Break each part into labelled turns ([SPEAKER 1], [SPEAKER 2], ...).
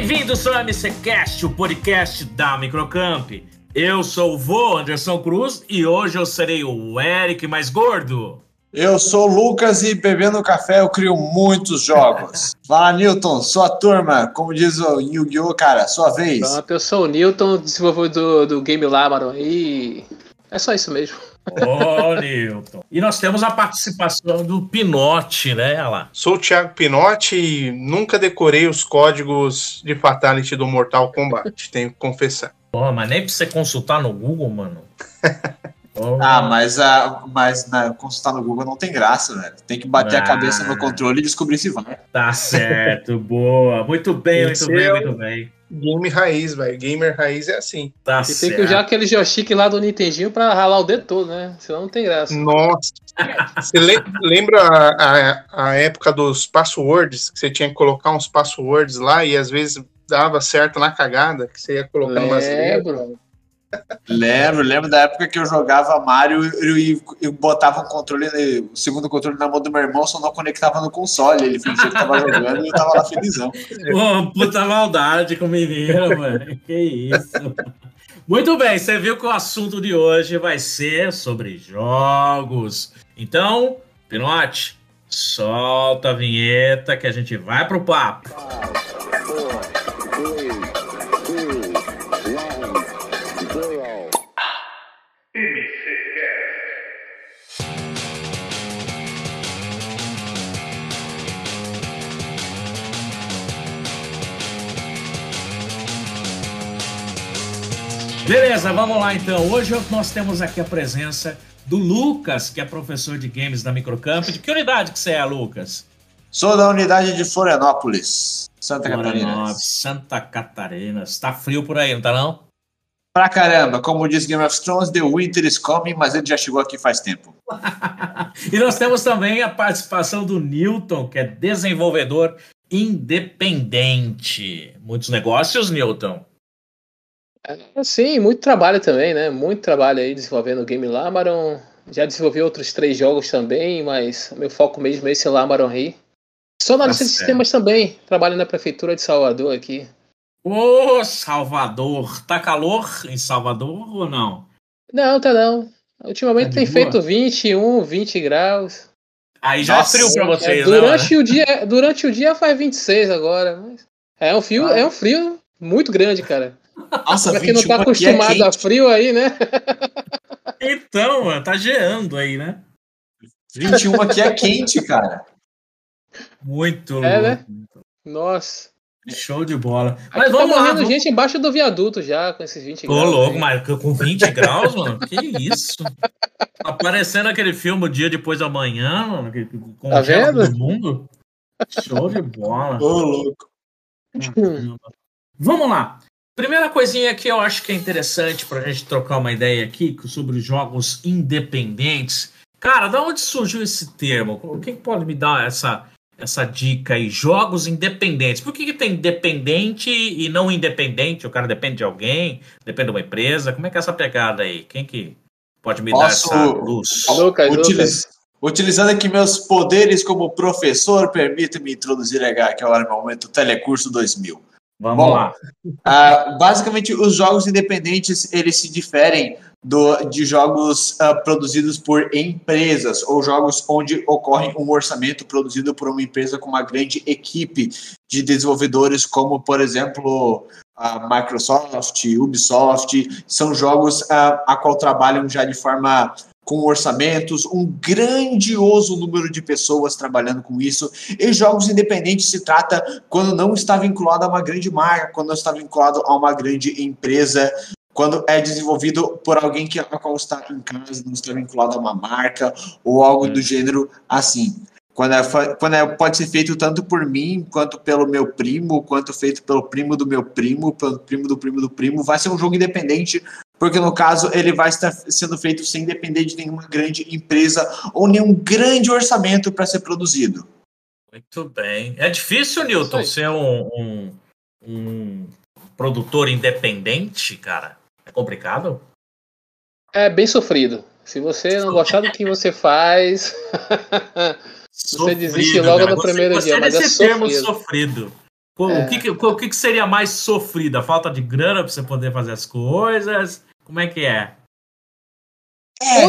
[SPEAKER 1] Bem-vindos ao MCCast, o podcast da Microcamp. Eu sou o vô Anderson Cruz e hoje eu serei o Eric mais gordo.
[SPEAKER 2] Eu sou o Lucas e bebendo café eu crio muitos jogos. Fala, Newton, sua turma, como diz o Yu-Gi-Oh, cara, sua vez.
[SPEAKER 3] Pronto, eu sou o Newton, desenvolvedor do, do Game Lamaron e é só isso mesmo.
[SPEAKER 1] Ô, oh, Newton. E nós temos a participação do Pinote, né? Olha lá.
[SPEAKER 4] Sou o Thiago Pinote e nunca decorei os códigos de Fatality do Mortal Kombat, tenho que confessar.
[SPEAKER 1] Porra, mas nem pra você consultar no Google, mano.
[SPEAKER 2] Ah, mas, a, mas na, consultar no Google não tem graça, velho. Tem que bater ah, a cabeça no controle e descobrir se vai.
[SPEAKER 1] Tá certo, boa. Muito bem, muito bem, muito bem.
[SPEAKER 4] Game raiz, velho. Gamer raiz é assim.
[SPEAKER 3] Tá e certo. tem que usar aquele joystick lá do Nintendinho pra ralar o dedo todo, né? Senão não tem graça.
[SPEAKER 4] Nossa. você lembra a, a, a, época dos passwords? Que você tinha que colocar uns passwords lá e às vezes dava certo na cagada, que você ia colocar umas
[SPEAKER 3] letras.
[SPEAKER 2] Lembro, lembro da época que eu jogava Mario e, e botava um controle, o segundo controle na mão do meu irmão, só não conectava no console. Ele fingia que tava jogando e eu tava lá felizão.
[SPEAKER 1] Pô, puta maldade com o menino, mano. Que isso. Muito bem, você viu que o assunto de hoje vai ser sobre jogos. Então, Pinote, solta a vinheta que a gente vai pro papo. Beleza, vamos lá então. Hoje nós temos aqui a presença do Lucas, que é professor de games da Microcamp. De que unidade que você é, Lucas?
[SPEAKER 2] Sou da unidade de Florianópolis, Santa Catarina.
[SPEAKER 1] Santa Catarina. Está frio por aí, não tá não?
[SPEAKER 2] Pra caramba, como diz Game of Thrones, The Winter is coming, mas ele já chegou aqui faz tempo.
[SPEAKER 1] e nós temos também a participação do Newton, que é desenvolvedor independente. Muitos negócios, Newton?
[SPEAKER 3] É, sim, muito trabalho também, né? Muito trabalho aí desenvolvendo o game Lamaron. Já desenvolvi outros três jogos também, mas meu foco mesmo é esse Lamaron aí. Sou analista de sistemas também. Trabalho na prefeitura de Salvador aqui.
[SPEAKER 1] Ô, Salvador! Tá calor em Salvador ou não?
[SPEAKER 3] Não, tá não. Ultimamente tá tem boa? feito 21, 20 graus.
[SPEAKER 1] Aí já Nossa, é frio pra vocês,
[SPEAKER 3] é, durante né? O dia, durante o dia faz 26 agora. é um frio, ah. é um frio muito grande, cara.
[SPEAKER 2] Nossa,
[SPEAKER 3] pra quem não tá é acostumado é a frio aí, né?
[SPEAKER 1] Então, mano, tá geando aí, né?
[SPEAKER 2] 21 aqui é quente, cara.
[SPEAKER 1] Muito
[SPEAKER 3] é, né? Nossa.
[SPEAKER 1] Show de bola.
[SPEAKER 3] Mas Aqui tá vamos tá morrendo lá, gente embaixo do viaduto já, com esses 20
[SPEAKER 1] Ô, graus. Ô, louco, mas com 20 graus, mano? Que isso? Aparecendo aquele filme O Dia Depois da Manhã, mano, que
[SPEAKER 3] tá vendo?
[SPEAKER 1] todo mundo. Show de bola.
[SPEAKER 2] Ô, louco.
[SPEAKER 1] Vamos lá. Primeira coisinha que eu acho que é interessante para a gente trocar uma ideia aqui sobre jogos independentes. Cara, da onde surgiu esse termo? Quem pode me dar essa, essa dica aí? Jogos independentes. Por que, que tem independente e não independente? O cara depende de alguém, depende de uma empresa. Como é que é essa pegada aí? Quem que pode me Posso, dar essa luz?
[SPEAKER 2] Lucas, Utiliz. Utilizando aqui meus poderes como professor, permita-me introduzir aqui agora no momento o Telecurso 2000.
[SPEAKER 1] Vamos Bom, lá.
[SPEAKER 2] Uh, basicamente, os jogos independentes eles se diferem do, de jogos uh, produzidos por empresas ou jogos onde ocorre um orçamento produzido por uma empresa com uma grande equipe de desenvolvedores, como por exemplo a Microsoft, Ubisoft, são jogos uh, a qual trabalham já de forma com orçamentos, um grandioso número de pessoas trabalhando com isso. E jogos independentes se trata quando não está vinculado a uma grande marca, quando não está vinculado a uma grande empresa, quando é desenvolvido por alguém que a qual está em casa, não está vinculado a uma marca ou algo do gênero assim. Quando, é, quando é, pode ser feito tanto por mim, quanto pelo meu primo, quanto feito pelo primo do meu primo, pelo primo do primo do primo, vai ser um jogo independente, porque no caso ele vai estar sendo feito sem depender de nenhuma grande empresa ou nenhum grande orçamento para ser produzido.
[SPEAKER 1] Muito bem. É difícil, Newton, ser um, um, um produtor independente, cara? É complicado?
[SPEAKER 3] É bem sofrido. Se você não gostar do que você faz, você desiste logo no primeiro
[SPEAKER 1] você,
[SPEAKER 3] dia.
[SPEAKER 1] Mas é termo sofrido. É. o, que, que, o que, que seria mais sofrido? A falta de grana para você poder fazer as coisas? Como é que é?
[SPEAKER 3] É,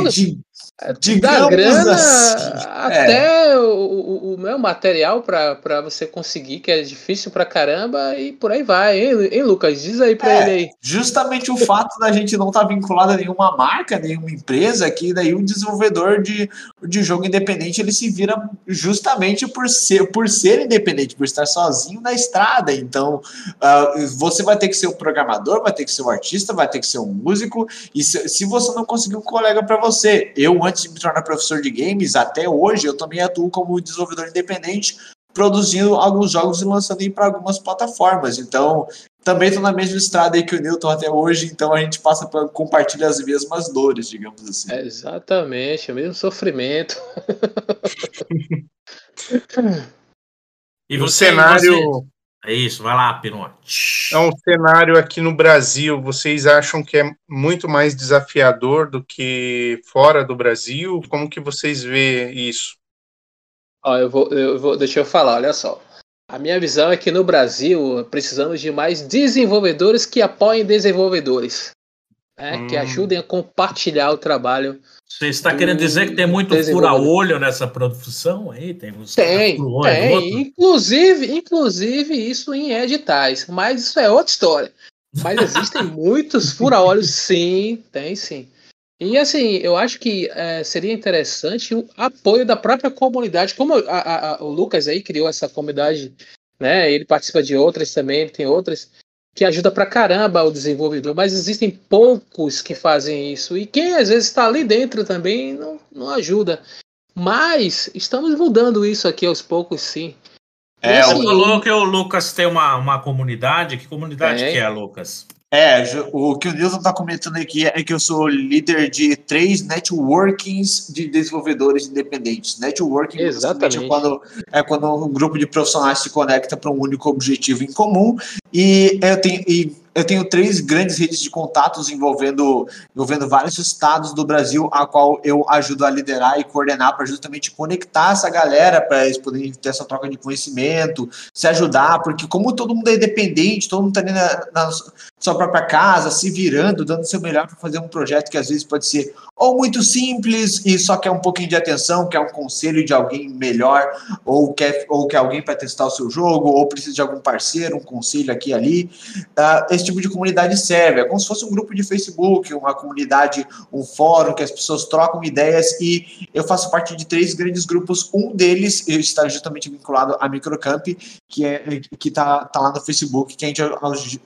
[SPEAKER 3] de, da grana assim, até é. o, o, meu material para você conseguir, que é difícil pra caramba, e por aí vai, hein, Lucas? Diz aí pra é, ele aí.
[SPEAKER 2] Justamente o fato da gente não estar tá vinculado a nenhuma marca, nenhuma empresa, que daí um desenvolvedor de, de jogo independente ele se vira justamente por ser, por ser independente, por estar sozinho na estrada. Então, uh, você vai ter que ser um programador, vai ter que ser um artista, vai ter que ser um músico, e se, se você não conseguir um colega para você. Eu, antes de me tornar professor de games, até hoje, eu também atuo como desenvolvedor independente, produzindo alguns jogos e lançando para algumas plataformas. Então, também estou na mesma estrada aí que o Newton até hoje, então a gente passa para compartilhar as mesmas dores, digamos assim.
[SPEAKER 3] É exatamente, o mesmo sofrimento.
[SPEAKER 4] e o cenário. Você...
[SPEAKER 1] É isso, vai lá, Pinote.
[SPEAKER 4] É um cenário aqui no Brasil, vocês acham que é muito mais desafiador do que fora do Brasil? Como que vocês vê isso?
[SPEAKER 3] Ó, eu vou, eu vou, deixa eu falar, olha só. A minha visão é que no Brasil precisamos de mais desenvolvedores que apoiem desenvolvedores, né? Hum. que ajudem a compartilhar o trabalho
[SPEAKER 1] você está querendo dizer que tem muito fura-olho nessa produção aí?
[SPEAKER 3] Tem, tem, tem. Inclusive, inclusive isso em editais, mas isso é outra história. Mas existem muitos fura-olhos, sim, tem sim. E assim, eu acho que é, seria interessante o apoio da própria comunidade, como a, a, a, o Lucas aí criou essa comunidade, né? Ele participa de outras também, tem outras que ajuda pra caramba o desenvolvedor, mas existem poucos que fazem isso. E quem às vezes está ali dentro também não, não ajuda. Mas estamos mudando isso aqui aos poucos, sim.
[SPEAKER 1] É, assim, você falou que o Lucas tem uma, uma comunidade. Que comunidade que é, Lucas?
[SPEAKER 2] É, o que o Nilson está comentando aqui é que eu sou líder de três networkings de desenvolvedores independentes. Networking
[SPEAKER 3] Exatamente.
[SPEAKER 2] é quando, é quando um grupo de profissionais se conecta para um único objetivo em comum. E eu tenho, e eu tenho três grandes redes de contatos envolvendo, envolvendo vários estados do Brasil, a qual eu ajudo a liderar e coordenar para justamente conectar essa galera, para eles poderem ter essa troca de conhecimento, se ajudar, porque como todo mundo é independente, todo mundo está ali na, na sua própria casa, se virando, dando seu melhor para fazer um projeto que às vezes pode ser ou muito simples e só quer um pouquinho de atenção, quer um conselho de alguém melhor, ou quer, ou quer alguém para testar o seu jogo, ou precisa de algum parceiro, um conselho aqui e ali. Uh, esse tipo de comunidade serve. É como se fosse um grupo de Facebook, uma comunidade, um fórum que as pessoas trocam ideias e eu faço parte de três grandes grupos. Um deles está justamente vinculado à Microcamp, que é está tá lá no Facebook, que a gente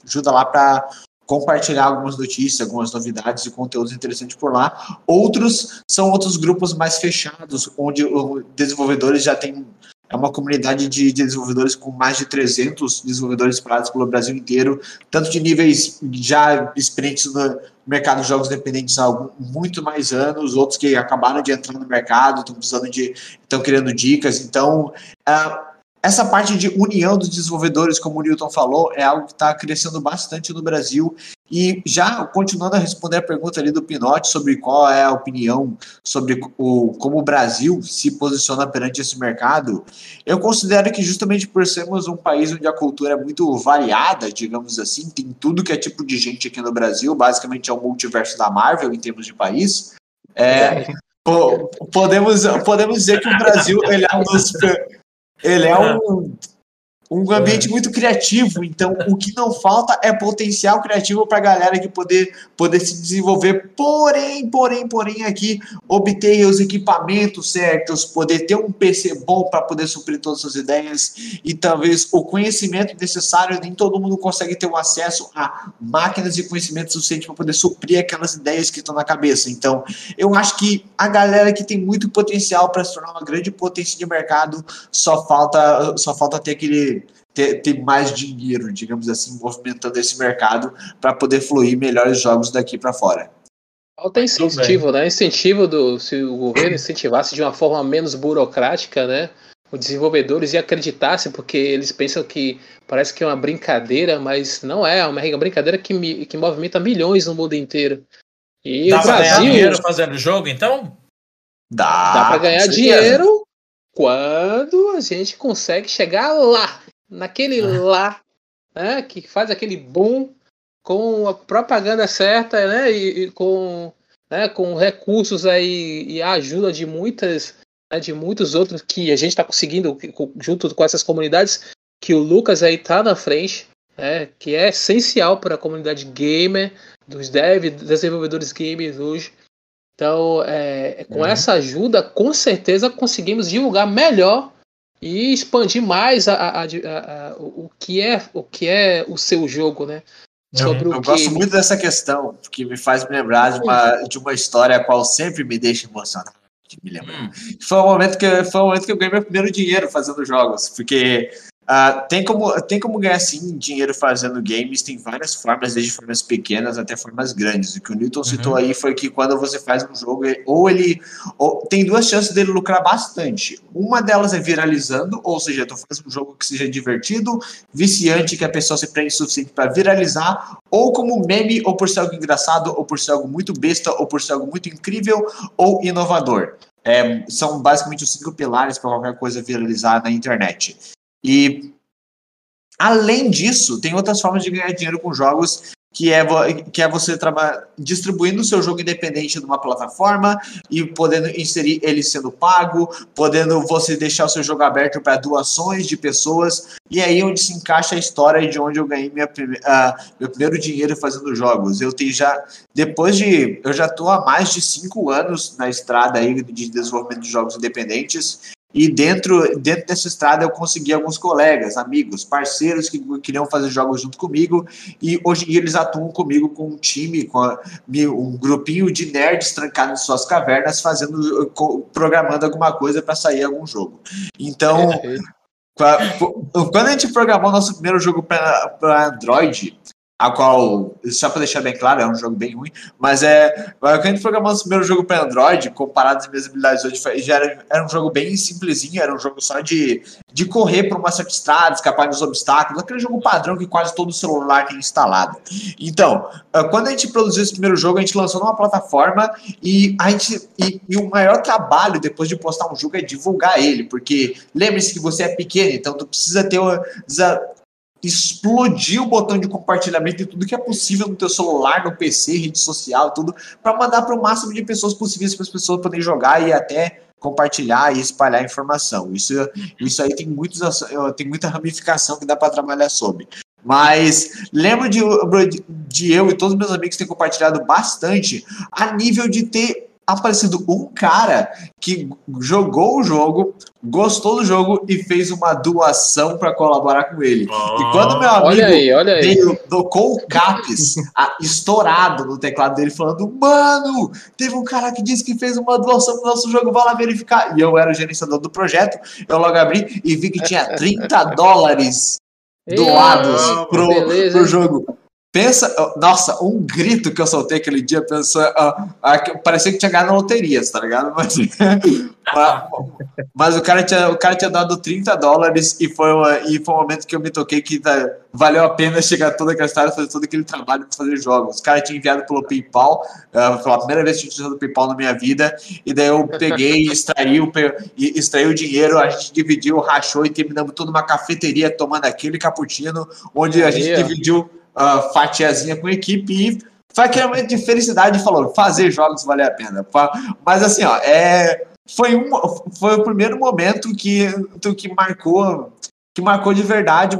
[SPEAKER 2] ajuda lá para compartilhar algumas notícias, algumas novidades e conteúdos interessantes por lá. Outros são outros grupos mais fechados, onde os desenvolvedores já têm é uma comunidade de desenvolvedores com mais de 300 desenvolvedores espalhados pelo Brasil inteiro, tanto de níveis já experientes no mercado de jogos independentes há algum, muito mais anos, outros que acabaram de entrar no mercado, estão precisando de, estão querendo dicas. Então, uh, essa parte de união dos desenvolvedores, como o Newton falou, é algo que está crescendo bastante no Brasil. E já continuando a responder a pergunta ali do Pinote sobre qual é a opinião sobre o, como o Brasil se posiciona perante esse mercado, eu considero que justamente por sermos um país onde a cultura é muito variada, digamos assim, tem tudo que é tipo de gente aqui no Brasil, basicamente é o multiverso da Marvel em termos de país. É, podemos, podemos dizer que o Brasil ele é um dos, ele é um um ambiente é. muito criativo. Então, o que não falta é potencial criativo para a galera que poder, poder se desenvolver. Porém, porém, porém, aqui obter os equipamentos certos, poder ter um PC bom para poder suprir todas as ideias e talvez o conhecimento necessário. Nem todo mundo consegue ter um acesso a máquinas e conhecimento suficiente para poder suprir aquelas ideias que estão na cabeça. Então, eu acho que a galera que tem muito potencial para se tornar uma grande potência de mercado só falta, só falta ter aquele ter, ter mais dinheiro, digamos assim, movimentando esse mercado para poder fluir melhores jogos daqui para fora.
[SPEAKER 3] Falta incentivo, né? Incentivo do. Se o governo incentivasse de uma forma menos burocrática, né? Os desenvolvedores e acreditassem, porque eles pensam que parece que é uma brincadeira, mas não é, é uma brincadeira que, que movimenta milhões no mundo inteiro.
[SPEAKER 1] E Dá o Brasil. ganhar dinheiro fazendo jogo, então?
[SPEAKER 3] Dá. Dá para ganhar dinheiro quando a gente consegue chegar lá. Naquele lá, né, que faz aquele boom com a propaganda certa, né, e, e com, né, com recursos aí e a ajuda de muitas, né, de muitos outros que a gente está conseguindo junto com essas comunidades, que o Lucas aí tá na frente, né, que é essencial para a comunidade gamer, dos dev, desenvolvedores gamers hoje. Então, é, com uhum. essa ajuda, com certeza conseguimos divulgar melhor e expandir mais a, a, a, a, o, que é, o que é o seu jogo, né?
[SPEAKER 2] Sobre eu, eu que... gosto muito dessa questão, que me faz me lembrar de uma, de uma história a qual sempre me deixa emocionado. Me lembrar. Hum. Foi, o momento que, foi o momento que eu ganhei meu primeiro dinheiro fazendo jogos, porque Uh, tem, como, tem como ganhar sim dinheiro fazendo games, tem várias formas, desde formas pequenas até formas grandes. O que o Newton uhum. citou aí foi que quando você faz um jogo, ou ele. Ou, tem duas chances dele lucrar bastante. Uma delas é viralizando, ou seja, tu faz um jogo que seja divertido, viciante, que a pessoa se prende o suficiente para viralizar, ou como meme, ou por ser algo engraçado, ou por ser algo muito besta, ou por ser algo muito incrível ou inovador. É, são basicamente os cinco pilares para qualquer coisa viralizar na internet. E além disso, tem outras formas de ganhar dinheiro com jogos que é, que é você distribuindo o seu jogo independente numa plataforma e podendo inserir ele sendo pago, podendo você deixar o seu jogo aberto para doações de pessoas, e aí onde se encaixa a história de onde eu ganhei minha, uh, meu primeiro dinheiro fazendo jogos. Eu tenho já, depois de, eu já estou há mais de cinco anos na estrada aí de desenvolvimento de jogos independentes, e dentro, dentro dessa estrada eu consegui alguns colegas, amigos, parceiros que queriam fazer jogos junto comigo. E hoje em dia eles atuam comigo com um time, com a, um grupinho de nerds trancados em suas cavernas, fazendo, programando alguma coisa para sair algum jogo. Então, quando a gente programou nosso primeiro jogo para Android, a qual, só para deixar bem claro, é um jogo bem ruim, mas é. Quando a gente programou o primeiro jogo para Android, comparado às minhas habilidades hoje, já era, era um jogo bem simplesinho, era um jogo só de, de correr por uma certa estrada, escapar dos obstáculos, aquele jogo padrão que quase todo celular tem instalado. Então, ah, quando a gente produziu esse primeiro jogo, a gente lançou numa plataforma e a gente. E, e o maior trabalho depois de postar um jogo é divulgar ele, porque lembre-se que você é pequeno, então tu precisa ter. Precisa explodir o botão de compartilhamento de tudo que é possível no teu celular, no PC, rede social, tudo, para mandar para o máximo de pessoas possíveis para as pessoas poderem jogar e até compartilhar e espalhar informação. Isso, isso aí tem, muitos, tem muita ramificação que dá para trabalhar sobre. Mas lembro de, de eu e todos os meus amigos terem compartilhado bastante a nível de ter aparecido um cara que jogou o jogo, gostou do jogo e fez uma doação para colaborar com ele. E quando meu amigo olha aí, olha aí. veio, tocou o caps a, estourado no teclado dele, falando: Mano, teve um cara que disse que fez uma doação pro nosso jogo, vai lá verificar. E eu era o gerenciador do projeto, eu logo abri e vi que tinha 30 dólares doados pro, pro jogo. Pensa, nossa, um grito que eu soltei aquele dia, pensando, uh, uh, parecia que tinha ganhado na loteria, tá ligado? Mas, mas o, cara tinha, o cara tinha dado 30 dólares e foi, uma, e foi um momento que eu me toquei que tá, valeu a pena chegar toda aquela história, fazer todo aquele trabalho para fazer jogos. Os caras tinham enviado pelo PayPal, uh, foi a primeira vez que eu tinha usado o PayPal na minha vida, e daí eu peguei, extraí o, extraí o dinheiro, a gente dividiu, rachou e terminamos toda uma cafeteria tomando aquele cappuccino, onde a gente dividiu uh, fatiazinha com a equipe e foi aquele momento de felicidade falou, fazer jogos vale a pena. Mas assim, ó, é, foi, um, foi o primeiro momento que, que marcou que marcou de verdade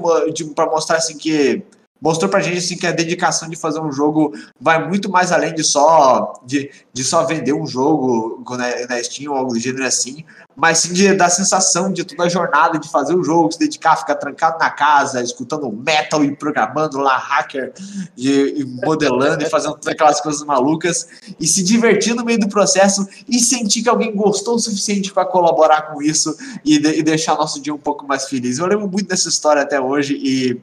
[SPEAKER 2] para mostrar assim que mostrou pra gente assim, que a dedicação de fazer um jogo vai muito mais além de só de, de só vender um jogo na, na Steam ou algo do gênero assim, mas sim de, da sensação de toda a jornada de fazer o um jogo, se dedicar, ficar trancado na casa, escutando metal e programando lá hacker e, e modelando e fazendo todas aquelas coisas malucas e se divertir no meio do processo e sentir que alguém gostou o suficiente para colaborar com isso e, de, e deixar nosso dia um pouco mais feliz. Eu lembro muito dessa história até hoje e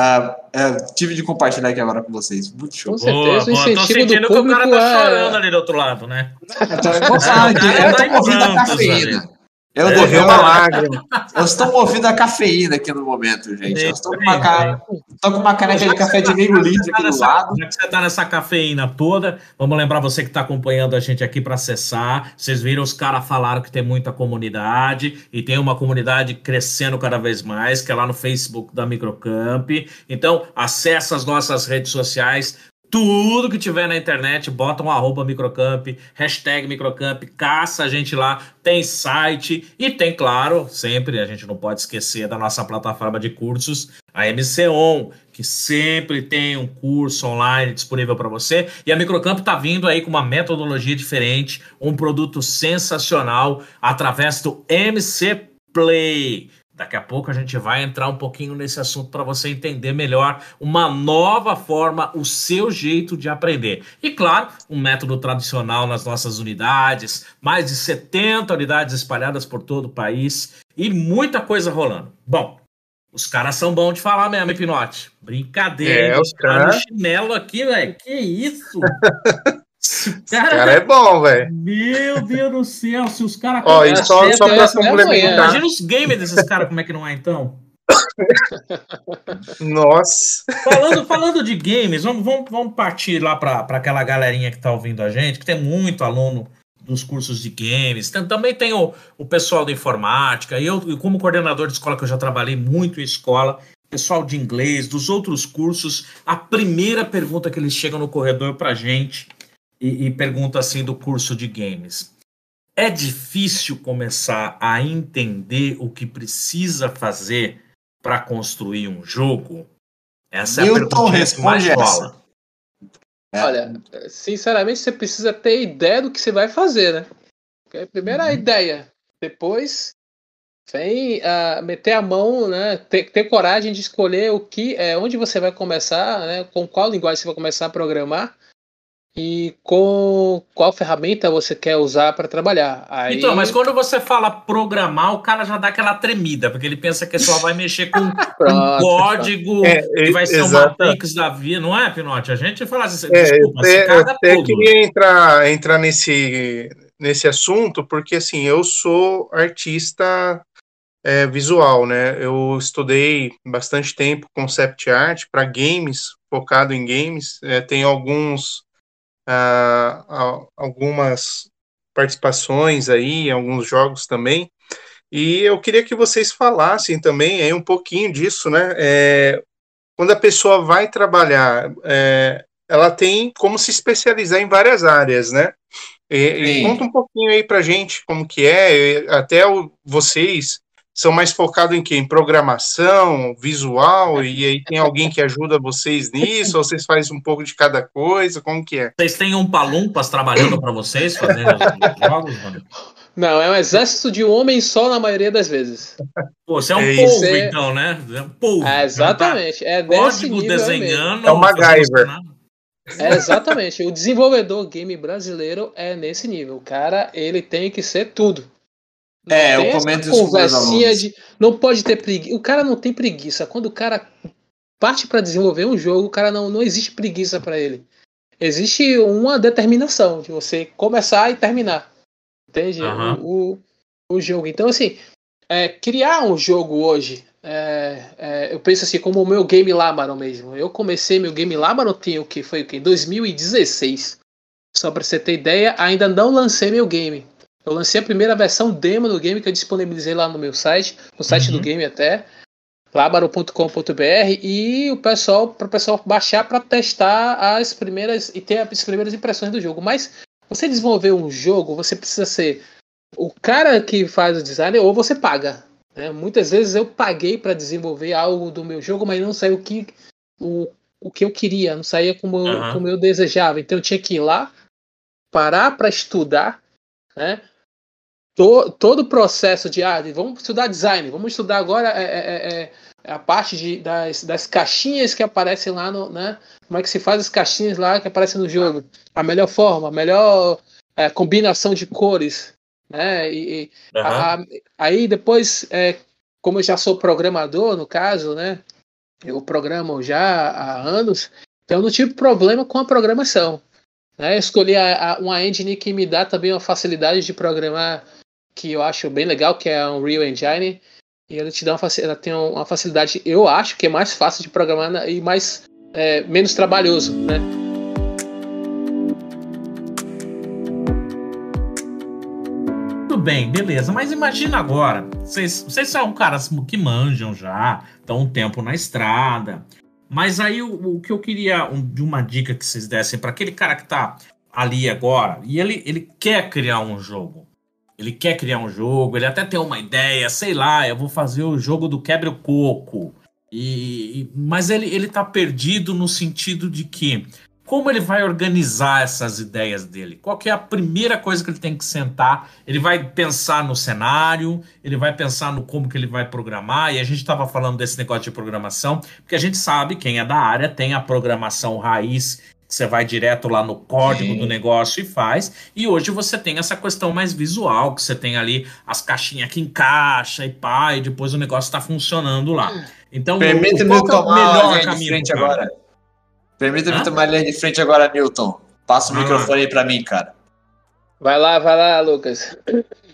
[SPEAKER 2] ah, é, tive de compartilhar aqui agora com vocês. Muito show.
[SPEAKER 3] Com certeza, boa, boa. Tô sentindo que o cara
[SPEAKER 1] tá é... chorando ali do outro lado, né?
[SPEAKER 2] É, tá eu é, Tá, tá, eu tá, com tá, tá, tá, eu
[SPEAKER 1] É,
[SPEAKER 2] devo
[SPEAKER 4] Correu uma
[SPEAKER 2] uma
[SPEAKER 4] lágrima.
[SPEAKER 2] Eu estou movido a cafeína aqui no momento, gente. Eu estou com uma,
[SPEAKER 1] Bem,
[SPEAKER 2] ca... tô com uma caneca de café de meio litro aqui do lado.
[SPEAKER 1] já que você tá nessa cafeína toda, vamos lembrar você que está acompanhando a gente aqui para acessar. Vocês viram os caras falaram que tem muita comunidade e tem uma comunidade crescendo cada vez mais, que é lá no Facebook da Microcamp. Então, acessa as nossas redes sociais. Tudo que tiver na internet, bota um arroba microcamp, hashtag microcamp, caça a gente lá, tem site e tem, claro, sempre, a gente não pode esquecer da nossa plataforma de cursos, a MCON, que sempre tem um curso online disponível para você. E a Microcamp está vindo aí com uma metodologia diferente, um produto sensacional através do MC Play. Daqui a pouco a gente vai entrar um pouquinho nesse assunto para você entender melhor uma nova forma, o seu jeito de aprender. E claro, um método tradicional nas nossas unidades, mais de 70 unidades espalhadas por todo o país e muita coisa rolando. Bom, os caras são bons de falar mesmo, hein, Pinote? Brincadeira,
[SPEAKER 4] É, os
[SPEAKER 1] Tá no
[SPEAKER 4] cara-
[SPEAKER 1] chinelo aqui, velho. Que isso? Esse
[SPEAKER 4] Esse cara é
[SPEAKER 1] cara,
[SPEAKER 4] bom, velho.
[SPEAKER 1] meu Deus do céu, se os caras.
[SPEAKER 4] Ó, e só,
[SPEAKER 3] Até
[SPEAKER 4] só pra complementar.
[SPEAKER 1] Imagina os games desses caras, como é que não é, então?
[SPEAKER 4] Nossa.
[SPEAKER 1] Falando, falando de games, vamos, vamos, vamos partir lá para aquela galerinha que tá ouvindo a gente, que tem muito aluno dos cursos de games. Tem- também tem o, o pessoal da informática. E eu, como coordenador de escola, que eu já trabalhei muito em escola, pessoal de inglês, dos outros cursos, a primeira pergunta que eles chegam no corredor pra gente e, e pergunta assim do curso de games. É difícil começar a entender o que precisa fazer para construir um jogo? Essa é a
[SPEAKER 2] Milton
[SPEAKER 1] pergunta que mais
[SPEAKER 2] responde essa. É.
[SPEAKER 3] Olha, sinceramente, você precisa ter ideia do que você vai fazer, né? Porque Primeiro a ideia, depois vem a meter a mão, né? Ter, ter coragem de escolher o que, é, onde você vai começar, né? Com qual linguagem você vai começar a programar e com qual ferramenta você quer usar para trabalhar. Aí,
[SPEAKER 1] Então, mas quando você fala programar, o cara já dá aquela tremida, porque ele pensa que só vai mexer com um
[SPEAKER 3] Pronto,
[SPEAKER 1] código
[SPEAKER 4] É,
[SPEAKER 1] que vai ser
[SPEAKER 4] exata.
[SPEAKER 1] uma Matrix da vida, não é, Pinote? A gente fala assim,
[SPEAKER 4] É,
[SPEAKER 1] desculpa,
[SPEAKER 4] eu eu
[SPEAKER 1] caga
[SPEAKER 4] até
[SPEAKER 1] tudo.
[SPEAKER 4] queria entrar, entrar nesse, nesse assunto, porque assim, eu sou artista é, visual, né? Eu estudei bastante tempo concept art para games, focado em games. É, tenho alguns, a- algumas participações aí, alguns jogos também. E eu queria que vocês falassem também aí um pouquinho disso, né? É, quando a pessoa vai trabalhar, é, ela tem como se especializar em várias áreas, né? E, e conta um pouquinho aí pra gente como que é, até o- vocês são mais focados em quê? Em programação, visual, e aí tem alguém que ajuda vocês nisso, ou vocês fazem um pouco de cada coisa, como que é?
[SPEAKER 1] Vocês têm um palumpas trabalhando para vocês, fazendo os jogos, mano?
[SPEAKER 3] Não, é um exército de um homem só na maioria das vezes.
[SPEAKER 1] Pô, você é um
[SPEAKER 4] É
[SPEAKER 1] polvo, então, né? É um polvo.
[SPEAKER 3] É, exatamente. É desse
[SPEAKER 1] Código
[SPEAKER 3] nível
[SPEAKER 1] desenhando.
[SPEAKER 4] É o MacGyver.
[SPEAKER 3] É, exatamente. o desenvolvedor game brasileiro é nesse nível. O cara, ele tem que ser tudo. Não
[SPEAKER 2] É, eu comento isso com
[SPEAKER 3] conversinha
[SPEAKER 2] alunos.
[SPEAKER 3] de não pode ter preguiça. O cara não tem preguiça. Quando o cara parte para desenvolver um jogo, o cara não não existe preguiça para ele. Existe uma determinação de você começar e terminar. Entende?
[SPEAKER 1] Aham.
[SPEAKER 3] O, o, jogo. Então assim, é, criar um jogo hoje é, é, eu penso assim, como o meu game Lamaron mesmo. Eu comecei meu game Lamaron tinha o que? Foi o que? 2016. Só pra você ter ideia, ainda não lancei meu game. Eu lancei a primeira versão demo do game que eu disponibilizei lá no meu site, no site do
[SPEAKER 1] Uhum.
[SPEAKER 3] game até, labaro.com.br e o pessoal para o pessoal baixar para testar as primeiras e ter as primeiras impressões do jogo. Mas você desenvolver um jogo, você precisa ser o cara que faz o design ou você paga. né? Muitas vezes eu paguei para desenvolver algo do meu jogo, mas não saiu o que o, o que eu queria, não saía como,
[SPEAKER 1] Aham.
[SPEAKER 3] como eu desejava. Então eu tinha que ir lá, parar para estudar, né? To- todo o processo de ah, de- vamos estudar design, vamos estudar agora é, é- é- é a parte de, das, das caixinhas que aparecem lá no, né? Como é que se faz as caixinhas lá que aparecem no jogo? A melhor forma, a melhor é, combinação de cores, né? E,
[SPEAKER 1] Aham.
[SPEAKER 3] a- a- aí depois, é, como eu já sou programador, no caso, né? Eu programo já há anos, então eu não tive problema com a programação. Né? Escolhi a- a- uma engine que me dá também uma facilidade de programar que eu acho bem legal, que é a Unreal Engine. E ela te dá uma, ela tem uma facilidade, eu acho que é mais fácil de programar e mais é, menos trabalhoso, né?
[SPEAKER 1] Tudo bem, beleza, mas imagina agora, vocês, vocês são caras que manjam já, estão um tempo na estrada, mas aí o, o que eu queria um, de uma dica que vocês dessem para aquele cara que está ali agora e ele, ele quer criar um jogo. Ele quer criar um jogo, ele até tem uma ideia, sei lá, eu vou fazer o jogo do quebra-coco. E, mas ele, ele tá perdido no sentido de que como ele vai organizar essas ideias dele? Qual é a primeira coisa que ele tem que sentar? Ele vai pensar no cenário, ele vai pensar no como que ele vai programar, e a gente estava falando desse negócio de programação, porque a gente sabe, quem é da área, tem a programação raiz você vai direto lá no código Sim. do negócio e faz. E hoje você tem essa questão mais visual, que você tem ali as caixinhas que encaixa e pá, e depois o negócio está funcionando lá. Então,
[SPEAKER 2] Permita-me é tomar a linha de frente cara? agora. Permita-me tomar a linha de frente agora, Newton. Passa o ah. microfone aí para mim, cara.
[SPEAKER 3] Vai lá, vai lá, Lucas.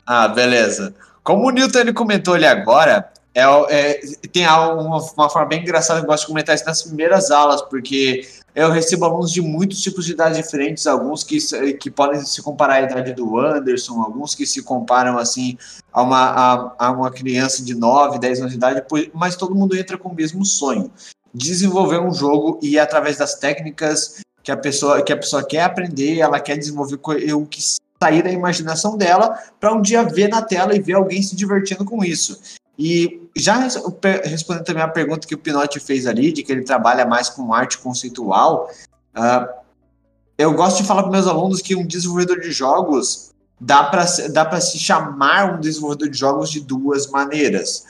[SPEAKER 2] Ah, beleza. Como o Newton ele comentou ali agora, é, é, tem uma, uma forma bem engraçada que eu gosto de comentar isso nas primeiras aulas, porque eu recebo alunos de muitos tipos de idades diferentes, alguns que, que podem se comparar à idade do Anderson, alguns que se comparam assim a uma, a, a uma criança de 9, 10 anos de idade, mas todo mundo entra com o mesmo sonho. Desenvolver um jogo e através das técnicas que a pessoa, que a pessoa quer aprender, ela quer desenvolver o que sair da imaginação dela para um dia ver na tela e ver alguém se divertindo com isso. E já respondendo também a pergunta que o Pinotti fez ali, de que ele trabalha mais com arte conceitual, uh, eu gosto de falar para meus alunos que um desenvolvedor de jogos dá para dá se chamar um desenvolvedor de jogos de duas maneiras.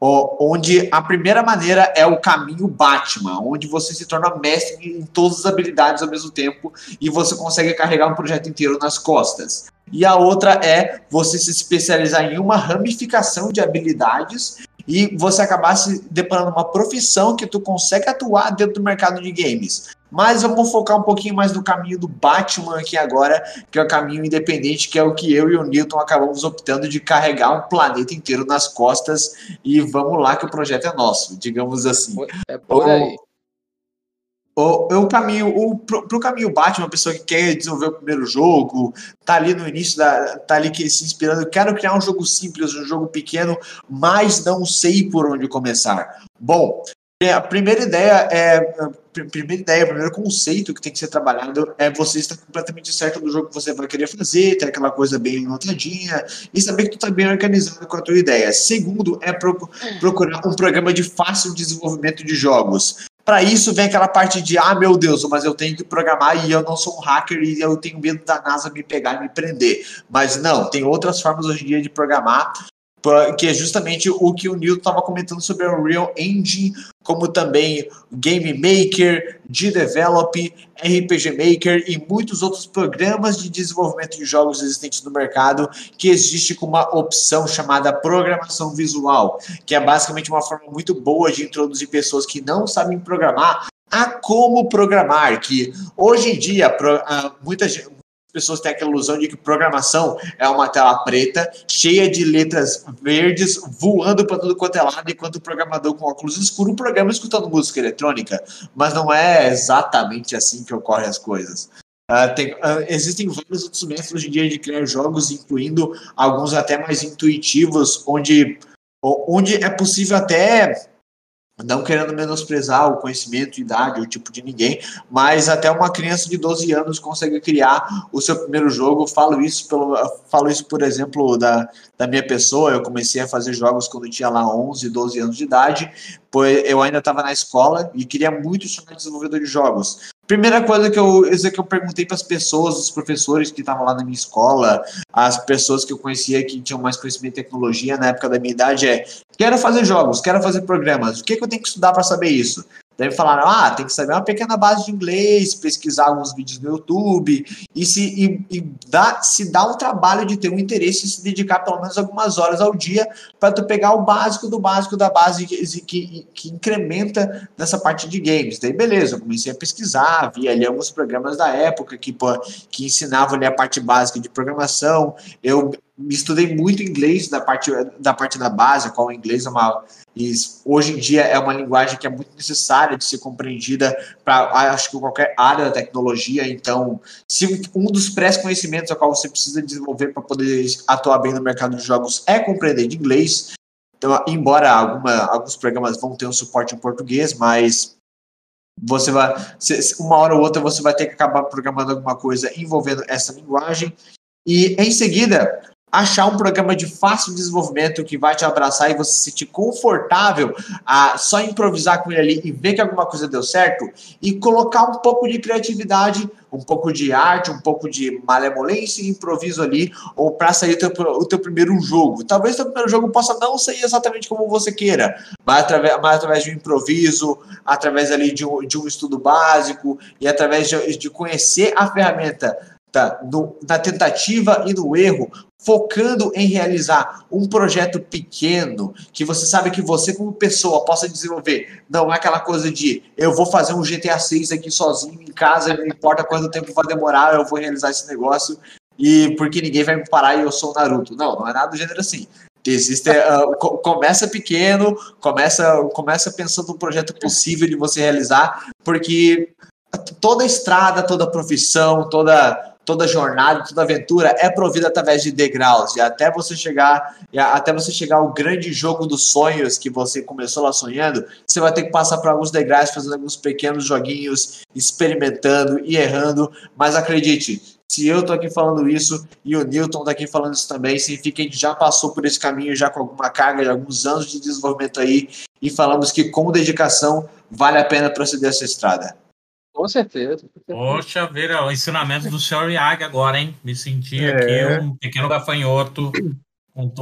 [SPEAKER 2] onde a primeira maneira é o caminho Batman, onde você se torna mestre em todas as habilidades ao mesmo tempo e você consegue carregar um projeto inteiro nas costas e a outra é você se especializar em uma ramificação de habilidades e você acabar se deparando uma profissão que tu consegue atuar dentro do mercado de games. Mas vamos focar um pouquinho mais no caminho do Batman aqui agora, que é o caminho independente, que é o que eu e o Newton acabamos optando de carregar um planeta inteiro nas costas e vamos lá que o projeto é nosso, digamos assim.
[SPEAKER 3] É por aí.
[SPEAKER 2] O, o caminho, o, pro, pro caminho Batman, uma pessoa que quer desenvolver o primeiro jogo, tá ali no início da. tá ali que, se inspirando, quero criar um jogo simples, um jogo pequeno, mas não sei por onde começar. Bom, é, a primeira ideia é. A primeira ideia, o primeiro conceito que tem que ser trabalhado é você estar completamente certo do jogo que você vai querer fazer, ter aquela coisa bem anotadinha e saber que tu está bem organizado com a tua ideia. Segundo é procurar um programa de fácil desenvolvimento de jogos. Para isso vem aquela parte de, ah, meu Deus, mas eu tenho que programar e eu não sou um hacker e eu tenho medo da NASA me pegar e me prender. Mas não, tem outras formas hoje em dia de programar que é justamente o que o Newton estava comentando sobre a Unreal Engine, como também Game Maker, G-Develop, RPG Maker e muitos outros programas de desenvolvimento de jogos existentes no mercado que existe com uma opção chamada programação visual, que é basicamente uma forma muito boa de introduzir pessoas que não sabem programar a como programar, que hoje em dia muita gente, pessoas têm aquela ilusão de que programação é uma tela preta, cheia de letras verdes, voando para tudo quanto é lado, enquanto o programador com óculos escuros programa escutando música eletrônica. Mas não é exatamente assim que ocorrem as coisas. Uh, tem, uh, existem vários outros métodos hoje em dia de criar jogos, incluindo alguns até mais intuitivos, onde, onde é possível até não querendo menosprezar o conhecimento, idade, o tipo de ninguém, mas até uma criança de 12 anos consegue criar o seu primeiro jogo. Falo isso, pelo, falo isso por exemplo, da, da minha pessoa. Eu comecei a fazer jogos quando tinha lá 11, 12 anos de idade, pois eu ainda estava na escola e queria muito ser desenvolvedor de jogos. Primeira coisa que eu, isso é que eu perguntei para as pessoas, os professores que estavam lá na minha escola, as pessoas que eu conhecia que tinham mais conhecimento em tecnologia na época da minha idade é: quero fazer jogos, quero fazer programas. O que, que eu tenho que estudar para saber isso? Daí falaram, ah, tem que saber uma pequena base de inglês, pesquisar alguns vídeos no YouTube e se, e, e dá, se dá um trabalho de ter um interesse em se dedicar pelo menos algumas horas ao dia para tu pegar o básico do básico da base que, que, que incrementa nessa parte de games. Daí beleza, eu comecei a pesquisar, vi ali alguns programas da época que, que ensinavam ali a parte básica de programação. Eu estudei muito inglês da parte da parte da base, qual o inglês é uma e hoje em dia é uma linguagem que é muito necessária de ser compreendida para acho que qualquer área da tecnologia. Então, se um dos pré-conhecimentos a qual você precisa desenvolver para poder atuar bem no mercado de jogos é compreender de inglês, então, embora alguma, alguns programas vão ter um suporte em português, mas você vai uma hora ou outra você vai ter que acabar programando alguma coisa envolvendo essa linguagem e em seguida achar um programa de fácil desenvolvimento que vai te abraçar e você se sentir confortável a só improvisar com ele ali e ver que alguma coisa deu certo e colocar um pouco de criatividade, um pouco de arte, um pouco de malemolência e improviso ali, ou para sair o teu, o teu primeiro jogo. Talvez o teu primeiro jogo possa não sair exatamente como você queira, mas através, mas através de um improviso, através ali de um, de um estudo básico e através de, de conhecer a ferramenta no, na tentativa e no erro, focando em realizar um projeto pequeno que você sabe que você como pessoa possa desenvolver. Não é aquela coisa de eu vou fazer um GTA 6 aqui sozinho em casa, não importa quanto tempo vai demorar, eu vou realizar esse negócio e porque ninguém vai me parar e eu sou o Naruto. Não, não é nada do gênero assim. Existe, uh, começa pequeno, começa, começa pensando um projeto possível de você realizar, porque toda estrada, toda profissão, toda toda jornada, toda aventura é provida através de degraus e até você chegar até você chegar ao grande jogo dos sonhos que você começou lá sonhando, você vai ter que passar por alguns degraus, fazendo alguns pequenos joguinhos, experimentando e errando, mas acredite, se eu tô aqui falando isso e o Newton tá aqui falando isso também, significa que a gente já passou por esse caminho já com alguma carga de alguns anos de desenvolvimento aí e falamos que com dedicação vale a pena proceder essa estrada.
[SPEAKER 3] Com certeza.
[SPEAKER 1] Poxa, ver o ensinamento do senhor Iag agora, hein? Me senti é. aqui um pequeno gafanhoto.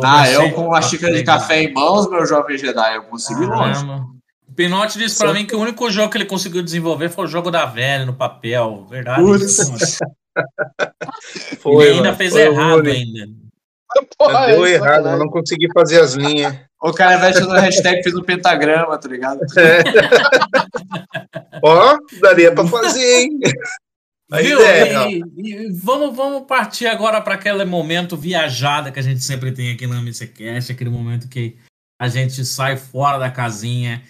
[SPEAKER 2] ah, eu com uma xícara de café em mãos, meu jovem Jedi, eu consegui ah, longe.
[SPEAKER 1] O Pinote disse para mim que o único jogo que ele conseguiu desenvolver foi o jogo da velha no papel. Verdade. Putz.
[SPEAKER 4] Foi,
[SPEAKER 1] ele ainda mano, fez foi errado ainda.
[SPEAKER 4] Porra, deu errado, eu não consegui fazer as linhas.
[SPEAKER 2] O cara vai no hashtag fez um pentagrama, tá ligado? É.
[SPEAKER 4] Ó, daria pra fazer, hein?
[SPEAKER 1] Viu? E, e, vamos, vamos partir agora para aquele momento viajada que a gente sempre tem aqui no MCCast, aquele momento que a gente sai fora da casinha.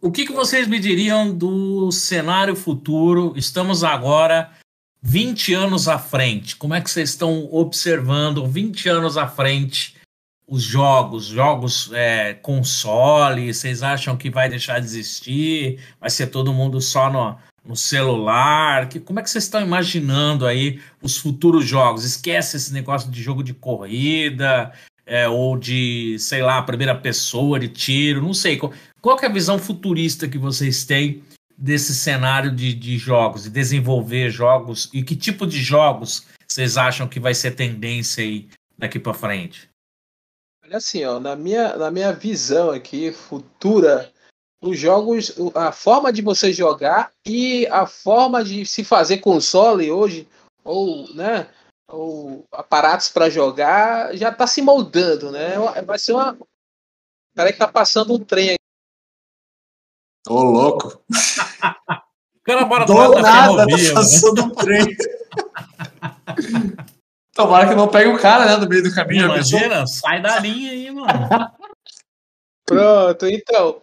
[SPEAKER 1] O que, que vocês me diriam do cenário futuro? Estamos agora 20 anos à frente. Como é que vocês estão observando 20 anos à frente os jogos, jogos é, console, vocês acham que vai deixar de existir? Vai ser todo mundo só no, no celular? Que, como é que vocês estão imaginando aí os futuros jogos? Esquece esse negócio de jogo de corrida é, ou de, sei lá, primeira pessoa, de tiro, não sei. Qual, qual é a visão futurista que vocês têm desse cenário de, de jogos, de desenvolver jogos e que tipo de jogos vocês acham que vai ser tendência aí daqui para frente?
[SPEAKER 3] Olha assim, ó, na minha, na minha visão aqui, futura, os jogos, a forma de você jogar e a forma de se fazer console hoje, ou, né, ou aparatos para jogar, já está se moldando, né? Vai ser uma. Peraí que tá passando um trem.
[SPEAKER 2] Ô, louco.
[SPEAKER 1] o cara bora
[SPEAKER 2] Do nada, tá passando um trem. Tomara que não pegue o cara, né, no meio do caminho.
[SPEAKER 1] Imagina, sai da linha aí, mano.
[SPEAKER 3] Pronto, então.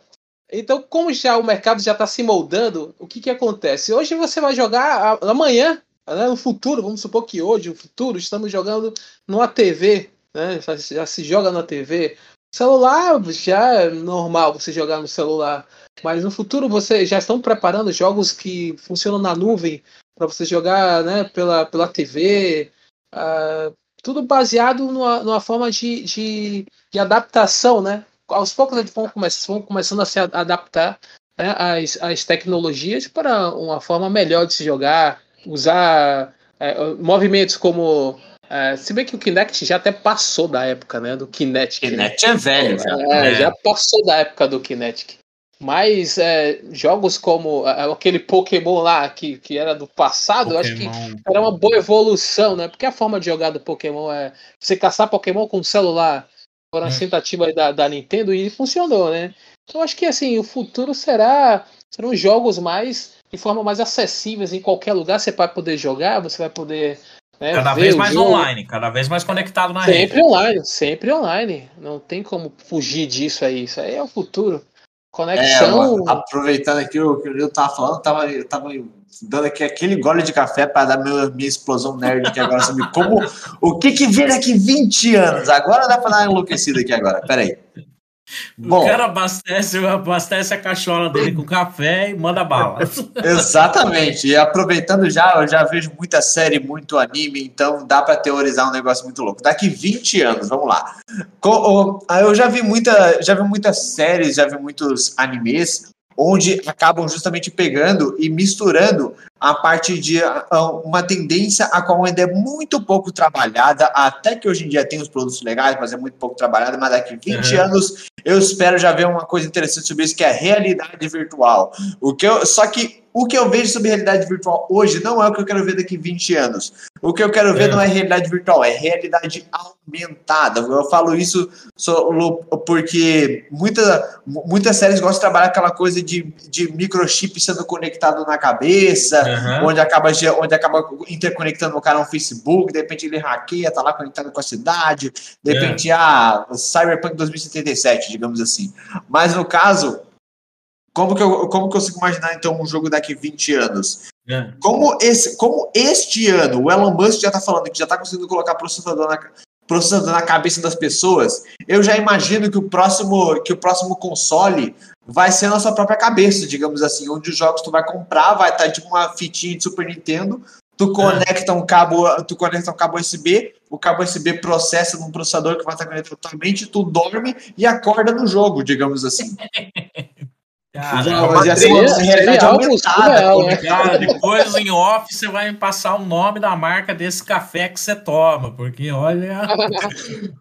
[SPEAKER 3] Então, como já o mercado já está se moldando, o que, que acontece? Hoje você vai jogar amanhã, né, no futuro, vamos supor que hoje, no futuro, estamos jogando numa TV, né? Já, já se joga na TV. Celular já é normal você jogar no celular. Mas no futuro vocês já estão preparando jogos que funcionam na nuvem para você jogar né, pela, pela TV, Uh, tudo baseado numa, numa forma de, de, de, adaptação, né? Aos poucos eles vão, vão começando a se adaptar né, às, às tecnologias para uma forma melhor de se jogar, usar é, movimentos como é, se bem que o Kinect já até passou da época, né? Do Kinetic.
[SPEAKER 2] Kinect é velho, já.
[SPEAKER 3] É, já passou da época do Kinetic. Mas é, jogos como aquele Pokémon lá, que, que era do passado, Pokémon. eu acho que era uma boa evolução, né? Porque a forma de jogar do Pokémon é você caçar Pokémon com celular. Foram as hum. tentativas da, da Nintendo e funcionou, né? Então acho que assim, o futuro será serão jogos mais de forma mais acessíveis em qualquer lugar. Você vai poder jogar, você vai poder né?
[SPEAKER 1] Cada vez mais
[SPEAKER 3] jogo.
[SPEAKER 1] online, cada vez mais conectado na rede.
[SPEAKER 3] Sempre online, sempre online. Não tem como fugir disso aí. Isso aí é o futuro.
[SPEAKER 2] É,
[SPEAKER 3] Conexão.
[SPEAKER 2] ó, aproveitando aqui o que eu tava falando, tava, eu tava dando aqui aquele gole de café para dar meu, minha explosão nerd aqui agora sobre como o que que vem daqui 20 anos. Agora dá para dar enlouquecida aqui agora. Peraí.
[SPEAKER 1] O
[SPEAKER 2] Bom,
[SPEAKER 1] cara abastece, abastece a cachola dele com café e manda bala.
[SPEAKER 2] exatamente. E aproveitando já, eu já vejo muita série, muito anime, então dá para teorizar um negócio muito louco. Daqui 20 anos, vamos lá. O- ah, Eu já vi muita, já vi muitas séries, já vi muitos animes onde acabam justamente pegando e misturando a parte de ah, uma tendência a qual ainda é muito pouco trabalhada, até que hoje em dia tem os produtos legais, mas é muito pouco trabalhada, mas daqui 20
[SPEAKER 1] Uhum.
[SPEAKER 2] anos eu espero já ver uma coisa interessante sobre isso, que é a realidade virtual. O que eu, só que o que eu vejo sobre realidade virtual hoje não é o que eu quero ver daqui 20 anos. O que eu quero ver
[SPEAKER 1] É.
[SPEAKER 2] não é realidade virtual, é realidade aumentada. Eu falo isso só porque muita, muitas séries gostam de trabalhar aquela coisa de, de microchip sendo conectado na cabeça,
[SPEAKER 1] Aham.
[SPEAKER 2] onde acaba, onde acaba interconectando o cara no Facebook, de repente ele hackeia, tá lá conectado com a cidade, de
[SPEAKER 1] É.
[SPEAKER 2] repente, ah, Cyberpunk 2077, digamos assim. Mas no caso, como que, eu, como que eu consigo imaginar então um jogo daqui 20 anos?
[SPEAKER 1] É.
[SPEAKER 2] Como, esse, como este ano o Elon Musk já está falando que já está conseguindo colocar processador na, processador na cabeça das pessoas, eu já imagino que o próximo, que o próximo console vai ser na sua própria cabeça, digamos assim, onde os jogos tu vai comprar, vai estar tipo uma fitinha de Super Nintendo, tu conecta um cabo, tu conecta um cabo USB, o cabo USB processa num processador que vai estar conectado totalmente, tu dorme e acorda no jogo, digamos assim.
[SPEAKER 1] Cara,
[SPEAKER 2] Já-
[SPEAKER 3] seria
[SPEAKER 2] realidade
[SPEAKER 3] algo
[SPEAKER 2] aumentada,
[SPEAKER 3] né?
[SPEAKER 1] Cara, depois em off você vai me passar o nome da marca desse café que você toma, porque olha.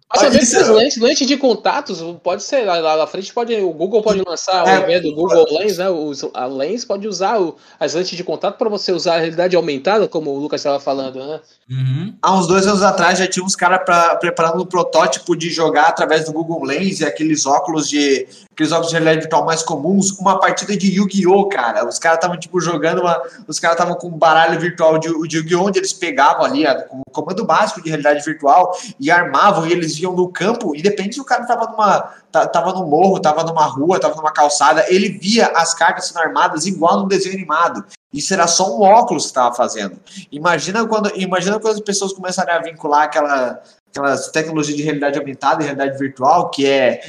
[SPEAKER 3] Mas
[SPEAKER 2] isso-
[SPEAKER 3] essas lentes, lentes de contatos, pode ser, lá, lá na frente pode, o Google pode lançar,
[SPEAKER 2] É,
[SPEAKER 3] ao invés do Google Lens, né, os, a Lens pode usar o- as lentes de contato para você usar a realidade aumentada, como o Lucas estava falando, né?
[SPEAKER 1] Uhum.
[SPEAKER 2] Há uns dois anos atrás já tinha uns caras preparando um protótipo de jogar através do Google Lens e aqueles óculos de aqueles óculos de realidade virtual mais comuns, uma partida de Yu-Gi-Oh, cara. Os caras estavam tipo jogando uma, os caras estavam com um baralho virtual de, de Yu-Gi-Oh onde eles pegavam ali o comando básico de realidade virtual e armavam e eles iam no campo, independente se o cara tava numa ta- tava no morro, tava numa rua, tava numa calçada, ele via as cartas sendo armadas igual no desenho animado. Isso era só um óculos que estava fazendo. Imagina quando, imagina quando as pessoas começarem a vincular aquela, aquelas tecnologias de realidade aumentada e realidade virtual, que é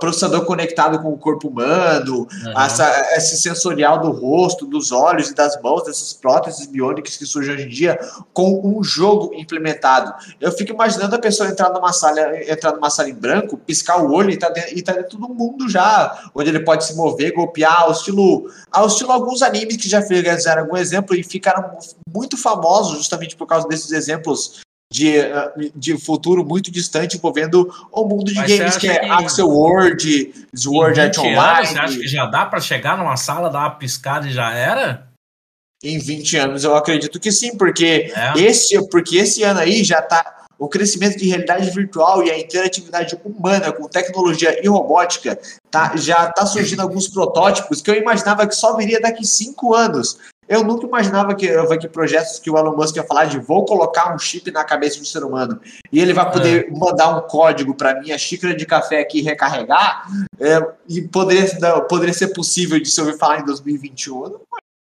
[SPEAKER 2] processador conectado com o corpo humano,
[SPEAKER 1] Uhum.
[SPEAKER 2] essa, esse sensorial do rosto, dos olhos e das mãos, dessas próteses biônicas que surgem hoje em dia, com um jogo implementado. Eu fico imaginando a pessoa entrar numa sala, entrar numa sala em branco, piscar o olho e tá dentro, e tá dentro do mundo já, onde ele pode se mover, golpear, ao estilo, ao estilo alguns animes que já fizeram algum exemplo e ficaram muito famosos justamente por causa desses exemplos de, eh, de futuro muito distante envolvendo o mundo de
[SPEAKER 1] Mas
[SPEAKER 2] games, que é
[SPEAKER 1] que-
[SPEAKER 2] Axel World, Sword Art
[SPEAKER 1] 20 anos, você acha
[SPEAKER 2] Online.
[SPEAKER 1] que já dá pra chegar numa sala, dar uma piscada e já era?
[SPEAKER 2] Em 20 anos eu acredito que sim, porque
[SPEAKER 1] É.
[SPEAKER 2] esse, porque esse ano aí já está o crescimento de realidade virtual e a interatividade humana com tecnologia e robótica tá, já está surgindo alguns protótipos que eu imaginava que só viria daqui cinco anos. Eu nunca imaginava que, que projetos que o Elon Musk ia falar de vou colocar um chip na cabeça de um ser humano e ele vai poder mandar um código para minha xícara de café aqui recarregar é, e poderia, não, poderia ser possível de se ouvir falar em 2021. Eu não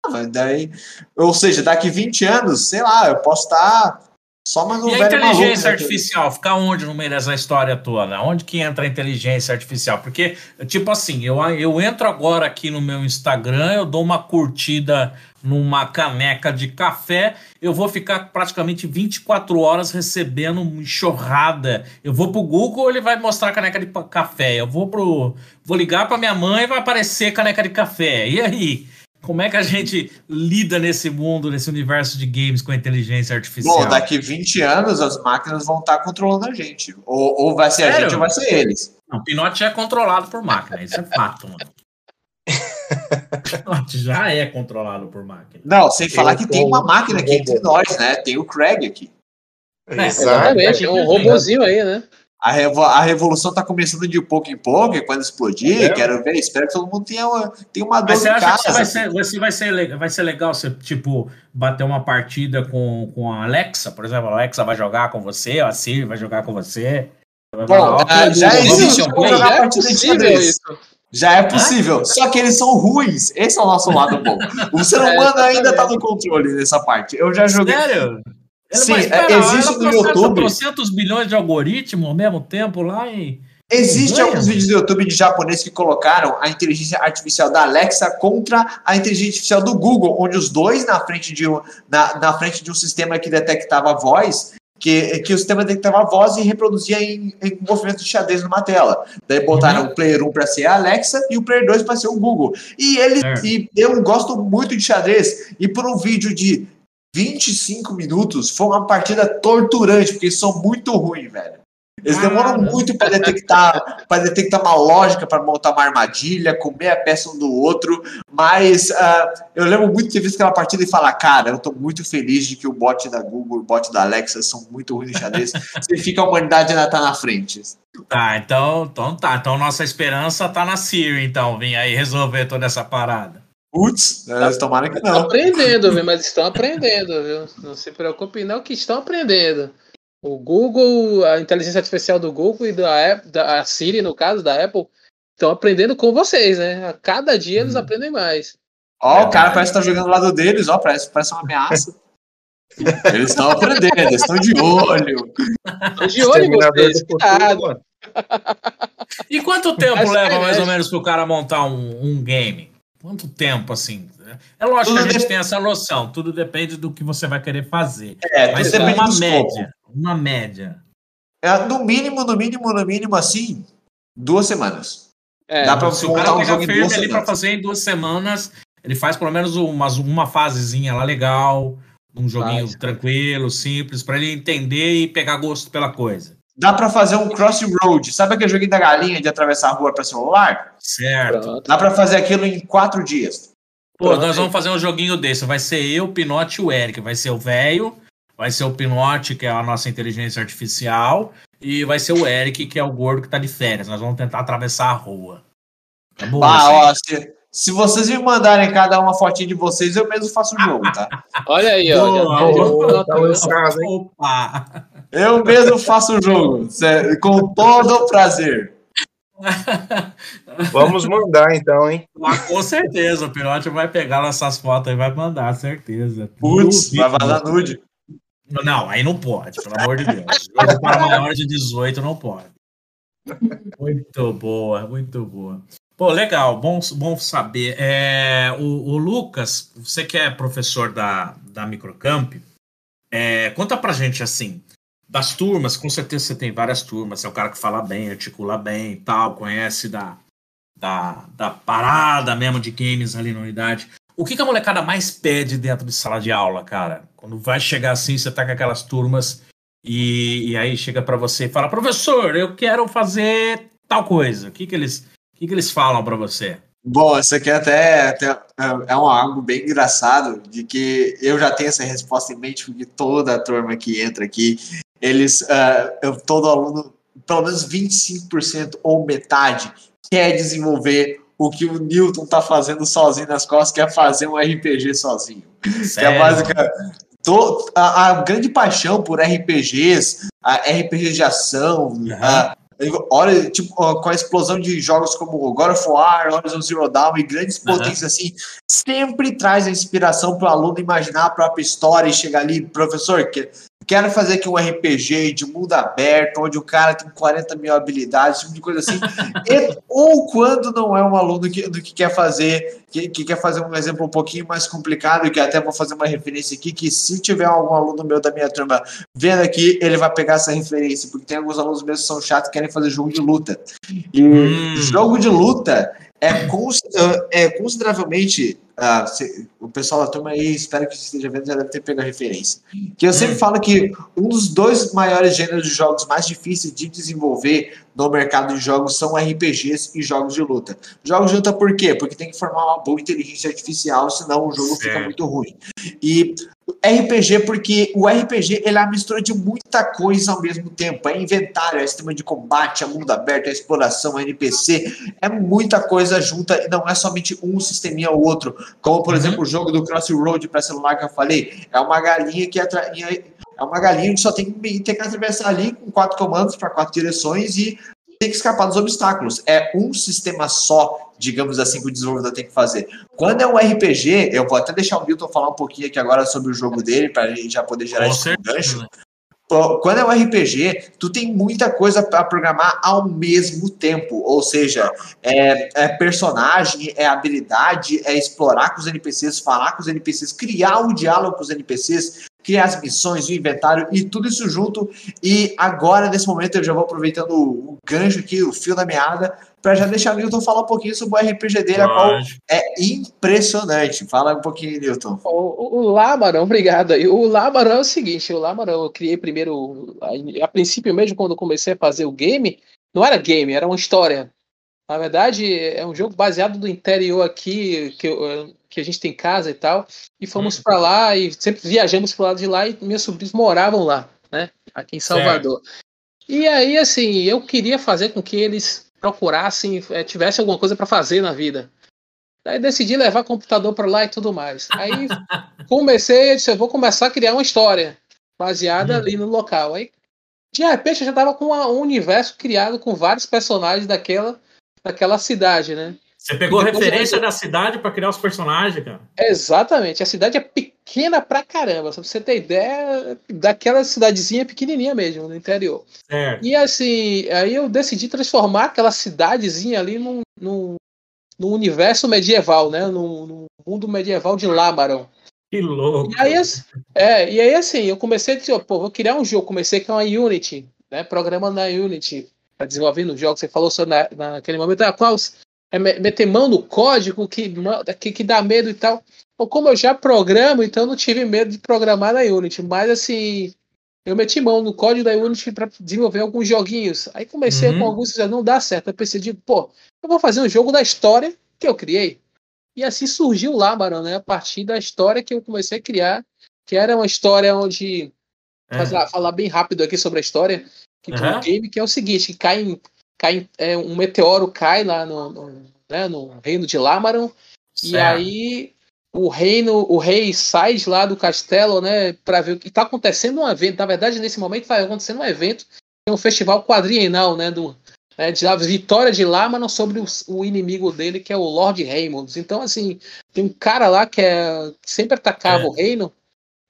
[SPEAKER 2] imaginava. Daí, ou seja, daqui 20 anos, sei lá, eu posso estar só mais um
[SPEAKER 1] E a inteligência
[SPEAKER 2] né?
[SPEAKER 1] artificial, ficar onde no meio dessa história toda? Onde que entra a inteligência artificial? Porque, tipo assim, eu, eu entro agora aqui no meu Instagram, eu dou uma curtida numa caneca de café, eu vou ficar praticamente 24 horas recebendo uma enxurrada. Eu vou pro Google, ele vai mostrar a caneca de café. Eu vou pro. Vou ligar pra minha mãe e vai aparecer caneca de café. E aí? Como é que a gente lida nesse mundo, nesse universo de games com a inteligência artificial?
[SPEAKER 2] Bom, daqui 20 anos as máquinas vão estar controlando a gente. Ou, ou vai ser a
[SPEAKER 1] Sério?
[SPEAKER 2] gente ou vai ser eles.
[SPEAKER 1] Não, o Pinote é controlado por máquina, isso é fato, mano. O Pinote já é controlado por máquina.
[SPEAKER 2] Não, sem falar
[SPEAKER 3] Eu
[SPEAKER 2] que tem uma máquina aqui entre nós, né? Tem o Craig aqui.
[SPEAKER 1] É.
[SPEAKER 3] Exatamente, é um robozinho aí, né?
[SPEAKER 2] A, revo a revolução tá começando de pouco em pouco, e quando explodir, é. quero ver, espero que todo mundo tenha uma, tenha uma dor
[SPEAKER 1] Mas você acha que vai ser, você vai, ser, vai ser legal você, tipo, bater uma partida com, com a Alexa, por exemplo, a Alexa vai jogar com você, a Siri vai jogar com você.
[SPEAKER 2] Bom, uh, já existe um já é possível isso. Já é possível, só que eles são ruins. Esse é o nosso lado bom. O ser humano é, ainda tá no controle nessa parte. Eu já joguei.
[SPEAKER 1] Sério? Ele
[SPEAKER 2] Sim, existe no YouTube.
[SPEAKER 1] 300 bilhões de algoritmos ao mesmo tempo lá e.
[SPEAKER 2] Existem alguns vídeos do YouTube de japonês que colocaram a inteligência artificial da Alexa contra a inteligência artificial do Google, onde os dois na frente de um, na, na frente de um sistema que detectava voz, que, que o sistema detectava voz e reproduzia em, em movimento de xadrez numa tela. Daí botaram uhum. o Player 1 para ser a Alexa e o Player 2 para ser o Google. E ele é. e eu gosto muito de xadrez. E por um vídeo de 25 minutos foi uma partida torturante, porque eles são muito ruins, velho. Eles demoram muito para detectar, para detectar uma lógica, para montar uma armadilha, comer a peça um do outro. Mas uh, eu lembro muito de ter visto aquela partida e falar, cara, eu estou muito feliz de que o bot da Google o bot da Alexa são muito ruins no xadrez. Significa a humanidade ainda tá na frente.
[SPEAKER 1] Tá, então, então tá. Então nossa esperança tá na Siri, então, vem aí resolver toda essa parada.
[SPEAKER 2] Putz, tá, tomara que não.
[SPEAKER 3] Estão aprendendo, viu? Mas estão aprendendo, viu? Não se preocupe, não, que estão aprendendo. O Google, a inteligência artificial do Google e da, da a Siri, no caso, da Apple, estão aprendendo com vocês, né? A cada dia eles hum. aprendem mais.
[SPEAKER 2] Ó, oh, o cara parece que tá jogando do lado deles, ó, parece, parece uma ameaça. eles estão aprendendo, eles estão de olho.
[SPEAKER 3] Estão de olho em vocês, cuidado.
[SPEAKER 1] E quanto tempo leva mais ou menos para o cara montar um, um game? Quanto tempo, assim? É lógico tudo que a gente tem essa noção, tudo depende do que você vai querer fazer.
[SPEAKER 2] É,
[SPEAKER 1] mas é uma média, uma média.
[SPEAKER 2] É, no mínimo, no mínimo, no mínimo, assim, duas semanas.
[SPEAKER 1] É, Dá pra se o cara um jogo firme ali para fazer em duas semanas, ele faz pelo menos uma, uma fasezinha lá legal, um joguinho Faz. tranquilo, simples, para ele entender e pegar gosto pela coisa.
[SPEAKER 2] Dá para fazer um crossroad. Sabe aquele joguinho da galinha de atravessar a rua para celular?
[SPEAKER 1] Certo. Pronto.
[SPEAKER 2] Dá para fazer aquilo em quatro dias.
[SPEAKER 1] Pô, nós vamos fazer um joguinho desse. Vai ser eu, o Pinote e o Eric. Vai ser o velho, vai ser o Pinote, que é a nossa inteligência artificial, e vai ser o Eric, que é o gordo que tá de férias. Nós vamos tentar atravessar a rua.
[SPEAKER 2] Tá bom? Ah, ó, se, se vocês me mandarem cada uma fotinha de vocês, eu mesmo faço o jogo, tá?
[SPEAKER 3] Olha aí, ó.
[SPEAKER 2] Opa! Eu mesmo faço o jogo, com todo o prazer.
[SPEAKER 4] Vamos mandar então, hein?
[SPEAKER 1] Ah, com certeza, o Pirote vai pegar essas fotos e vai mandar, certeza.
[SPEAKER 2] Putz, vai vazar nude.
[SPEAKER 1] Não, aí não pode, pelo amor de Deus. Jogo para maior de 18 não pode. Muito boa, muito boa. Pô, legal, bom, bom saber. É, o, o, Lucas, você que é professor da, da Microcamp, é, conta pra gente assim, das turmas, com certeza você tem várias turmas, você é o cara que fala bem, articula bem tal, conhece da, da, da parada mesmo de games ali na unidade. O que, que a molecada mais pede dentro de sala de aula, cara? Quando vai chegar assim, você tá com aquelas turmas e, e aí chega para você e fala, professor, eu quero fazer tal coisa. O que, que eles, o que, que eles falam para você?
[SPEAKER 2] Bom, isso aqui até, até é um algo bem engraçado, de que eu já tenho essa resposta em mente, porque toda a turma que entra aqui eles, uh, todo aluno, pelo menos 25% ou metade, quer desenvolver o que o Newton está fazendo sozinho nas costas, quer fazer um RPG sozinho. Que é básica. A, a, grande paixão por RPGs, a RPG de ação, uhum. a, olha, tipo, com a explosão de jogos como God of War, Horizon Zero Dawn e grandes potências assim, sempre traz a inspiração para o aluno imaginar a própria história e chegar ali, professor, que quero fazer aqui um RPG de mundo aberto, onde o cara tem 40 mil habilidades, tipo de coisa assim. e, ou quando não é um aluno que, que quer fazer, que, que, quer fazer um exemplo um pouquinho mais complicado, e que até vou fazer uma referência aqui, que se tiver algum aluno meu da minha turma vendo aqui, ele vai pegar essa referência, porque tem alguns alunos meus que são chatos e querem fazer jogo de luta. E hum. jogo de luta é, é consideravelmente ah, se, o pessoal da turma aí, espero que esteja vendo, já deve ter pego a referência. Que eu sempre hum. falo que um dos dois maiores gêneros de jogos mais difíceis de desenvolver no mercado de jogos são RPGs e jogos de luta. Jogos de luta por quê? Porque tem que formar uma boa inteligência artificial, senão o jogo certo. fica muito ruim. E RPG, porque o RPG ele é a mistura de muita coisa ao mesmo tempo. É inventário, é sistema de combate, é mundo aberto, é exploração, é NPC, é muita coisa junta e não é somente um sisteminha ou outro. Como, por uhum. exemplo, o jogo do Crossroad para celular que eu falei. É uma galinha que atra... é uma galinha que só tem, tem que atravessar ali com quatro comandos para quatro direções e tem que escapar dos obstáculos. É um sistema só, digamos assim, que o desenvolvedor tem que fazer. Quando é um RPG, eu vou até deixar o Milton falar um pouquinho aqui agora sobre o jogo dele, para a gente já poder gerar Com esse certeza. gancho. Quando é um RPG, tu tem muita coisa para programar ao mesmo tempo. Ou seja, é, é, personagem, é habilidade, é explorar com os NPCs, falar com os NPCs, criar o diálogo com os NPCs, criar as missões, o inventário e tudo isso junto. E agora, nesse momento, eu já vou aproveitando o gancho aqui, o fio da meada, para já deixar o Newton falar um pouquinho sobre o RPG dele, a qual é impressionante. Fala um pouquinho, Newton.
[SPEAKER 3] O, o, Lamarão, obrigado. O Lamarão é o seguinte, o Lamarão eu criei primeiro, a, a princípio mesmo, quando comecei a fazer o game, não era game, era uma história. Na verdade, é um jogo baseado no interior aqui, que, que a gente tem casa e tal. E fomos hum. para lá e sempre viajamos pro lado de lá e meus sobrinhos moravam lá, né? Aqui em Salvador. Certo. E aí, assim, eu queria fazer com que eles procurassem, é, tivessem alguma coisa para fazer na vida. Aí decidi levar computador para lá e tudo mais. Aí comecei, eu disse, eu vou começar a criar uma história baseada hum. ali no local. Aí, de repente, eu já tava com um universo criado com vários personagens daquela daquela cidade, né?
[SPEAKER 1] Você pegou referência eu... da cidade para criar os personagens, cara?
[SPEAKER 3] Exatamente. A cidade é pequena pra caramba. Pra você ter ideia, daquela cidadezinha pequenininha mesmo, no interior. É. E assim, aí eu decidi transformar aquela cidadezinha ali num, num, num universo medieval, né? Num, num, mundo medieval de Lámaron.
[SPEAKER 1] Que louco!
[SPEAKER 3] E aí, é, e aí assim, eu comecei a dizer, pô, vou criar um jogo. Comecei com a Unity, né? Programa na Unity Tá desenvolvendo jogos, você falou só na, naquele momento, ah, qual é meter mão no código que, que, que dá medo e tal. Ou como eu já programo, então não tive medo de programar na Unity, mas assim, eu meti mão no código da Unity para desenvolver alguns joguinhos. Aí comecei uhum. com alguns já não dá certo. Eu pensei, de, pô, eu vou fazer um jogo da história que eu criei. E assim surgiu lá, Barão, né? A partir da história que eu comecei a criar, que era uma história onde. É. Falar, falar bem rápido aqui sobre a história que uhum. game, que é o seguinte, cai, cai é, um meteoro cai lá no, no, né, no reino de Lamaron, certo. e aí o reino, o rei sai de lá do castelo, né, para ver o que está acontecendo um evento. Na verdade, nesse momento está acontecendo um evento, é um festival quadrienal, né, do né, de vitória de Lamaron sobre o, o, inimigo dele, que é o Lord Raymond. Então, assim, tem um cara lá que, é, que sempre atacava é. o reino,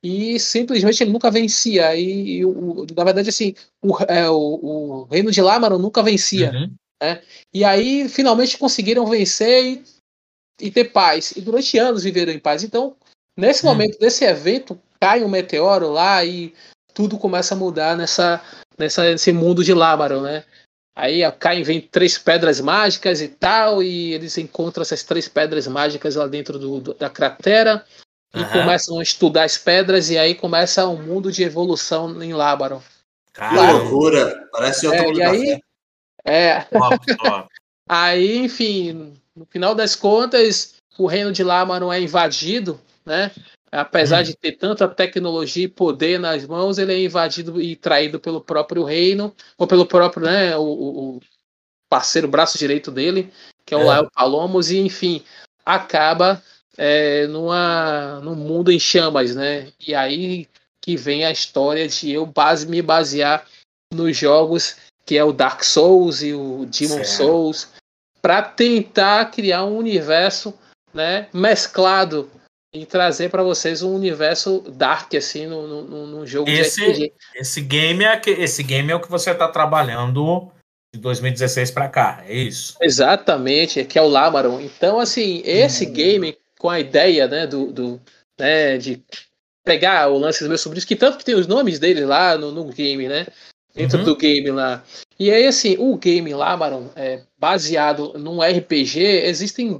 [SPEAKER 3] e simplesmente ele nunca vencia. E, e o, na verdade, assim, o, é, o, o, reino de Lamaron nunca vencia. Uhum. Né? E aí finalmente conseguiram vencer e, e, ter paz. E durante anos viveram em paz. Então, nesse uhum. momento desse evento, cai um meteoro lá e tudo começa a mudar nessa, nessa, nesse mundo de Lamaron, né? Aí caem, vem três pedras mágicas e tal, e eles encontram essas três pedras mágicas lá dentro do, do da cratera e uhum. começam a estudar as pedras e aí começa um mundo de evolução em Lábaro.
[SPEAKER 2] Que loucura! Parece outro é,
[SPEAKER 3] e aí, é. aí, enfim, no final das contas, o reino de Lábaro é invadido, né? Apesar hum. de ter tanta tecnologia e poder nas mãos, ele é invadido e traído pelo próprio reino, ou pelo próprio, né, o, o parceiro braço direito dele, que é o é. Lael Palomos, e enfim, acaba é, numa, num mundo em chamas, né? E aí que vem a história de eu base, me basear nos jogos que é o Dark Souls e o Demon certo. Souls para tentar criar um universo, né, mesclado e trazer para vocês um universo dark assim no, no, no jogo
[SPEAKER 1] esse, de RPG. Esse game é que esse game é o que você está trabalhando de 2016 para cá, é isso?
[SPEAKER 3] Exatamente, que é o Lamaron. Então assim, esse hum. game com a ideia, né, do, do né, de pegar o lance dos meus sobrinhos, que tanto que tem os nomes deles lá no, no game, né? Dentro uhum. do game lá. E aí, assim, o game lá, Maron, é, baseado num RPG, existem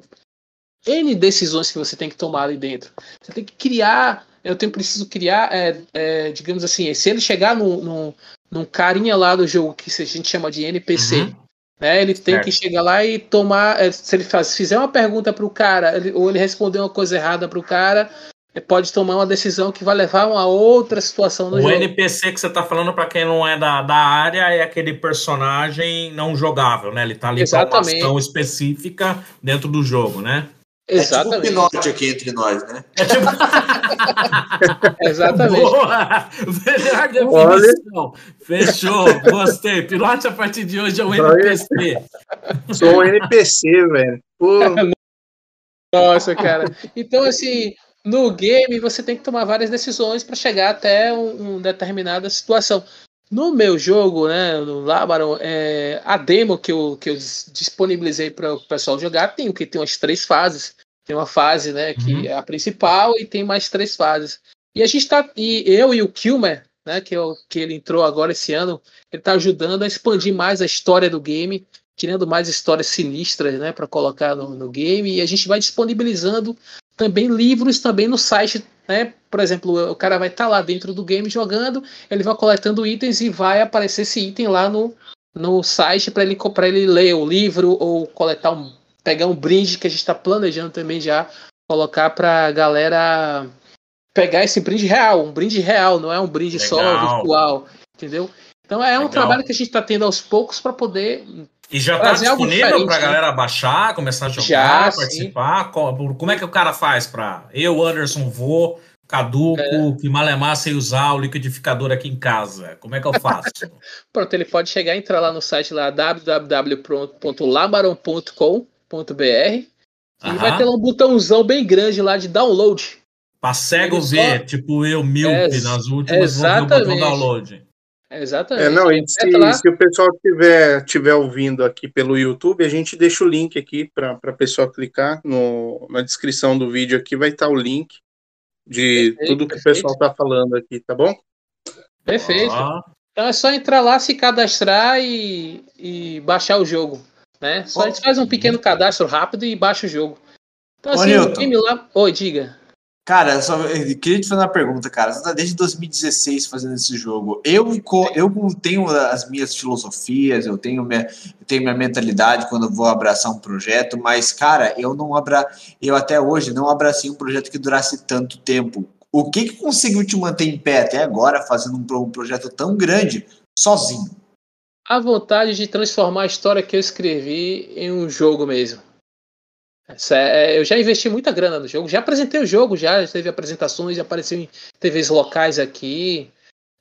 [SPEAKER 3] N decisões que você tem que tomar ali dentro. Você tem que criar. Eu tenho preciso criar, é, é, digamos assim, se ele chegar num, num, num, carinha lá do jogo que a gente chama de NPC, uhum. Né? Ele tem certo. que chegar lá e tomar. É, se ele faz, fizer uma pergunta para o cara, ele, ou ele responder uma coisa errada para o cara, pode tomar uma decisão que vai levar a uma outra situação no
[SPEAKER 1] o
[SPEAKER 3] jogo.
[SPEAKER 1] NPC que você tá falando, para quem não é da, da área, é aquele personagem não jogável, né? Ele tá ali para uma ação específica dentro do jogo, né?
[SPEAKER 2] Exatamente. É tipo o Pinote aqui entre nós, né?
[SPEAKER 1] É tipo...
[SPEAKER 3] Exatamente.
[SPEAKER 1] Boa! Melhor definição. Fechou, gostei. Pinote a partir de hoje é um NPC.
[SPEAKER 4] Sou um NPC, velho.
[SPEAKER 3] Nossa, cara. Então, assim, no game você tem que tomar várias decisões para chegar até uma um determinada situação. No meu jogo, né, no Labaron, é, a demo que eu, que eu disponibilizei para o pessoal jogar tem o que tem umas três fases. Tem uma fase, né, que uhum. é a principal e tem mais três fases. E a gente tá e eu e o Kilmer, né, que, é o, que ele entrou agora esse ano, ele está ajudando a expandir mais a história do game, tirando mais histórias sinistras, né, para colocar no, no game e a gente vai disponibilizando também livros também no site né? Por exemplo, o cara vai estar tá lá dentro do game jogando, ele vai coletando itens e vai aparecer esse item lá no, no site para ele, ele ler o livro ou coletar um, pegar um brinde que a gente está planejando também já colocar para a galera pegar esse brinde real, um brinde real, não é um brinde Legal. só virtual, entendeu? Então é um Legal. trabalho que a gente está tendo aos poucos para poder
[SPEAKER 1] e já está disponível para a né? galera baixar, começar a jogar, já, participar? Sim. Como é que o cara faz para eu, Anderson, vou, caduco, é. que malemar sem usar o liquidificador aqui em casa? Como é que eu faço?
[SPEAKER 3] Pronto, ele pode chegar, entrar lá no site lá www.labaron.com.br e vai ter lá um botãozão bem grande lá de download.
[SPEAKER 1] Para cego ver, só... tipo eu, míope, é, nas últimas,
[SPEAKER 3] exatamente. vou ver o botão
[SPEAKER 4] download. Exatamente. É, não, e se, se o pessoal tiver, tiver ouvindo aqui pelo YouTube, a gente deixa o link aqui para a pessoa clicar no, na descrição do vídeo aqui, vai estar tá o link de perfeito, tudo que perfeito. o pessoal está falando aqui, tá bom?
[SPEAKER 3] Perfeito. Ah. Então é só entrar lá, se cadastrar e, e baixar o jogo. Né? Só oh. a gente faz um pequeno cadastro rápido e baixa o jogo. Então, assim, o game lá. Oi, diga.
[SPEAKER 2] Cara, só eu queria te fazer uma pergunta, cara. Você tá desde 2016 fazendo esse jogo. Eu, eu tenho as minhas filosofias, eu tenho minha, eu tenho minha mentalidade quando eu vou abraçar um projeto, mas, cara, eu não abra, eu até hoje não abracei um projeto que durasse tanto tempo. O que, que conseguiu te manter em pé até agora, fazendo um, um projeto tão grande, sozinho?
[SPEAKER 3] A vontade de transformar a história que eu escrevi em um jogo mesmo. É, eu já investi muita grana no jogo, já apresentei o jogo, já, teve apresentações, já apareceu em TVs locais aqui.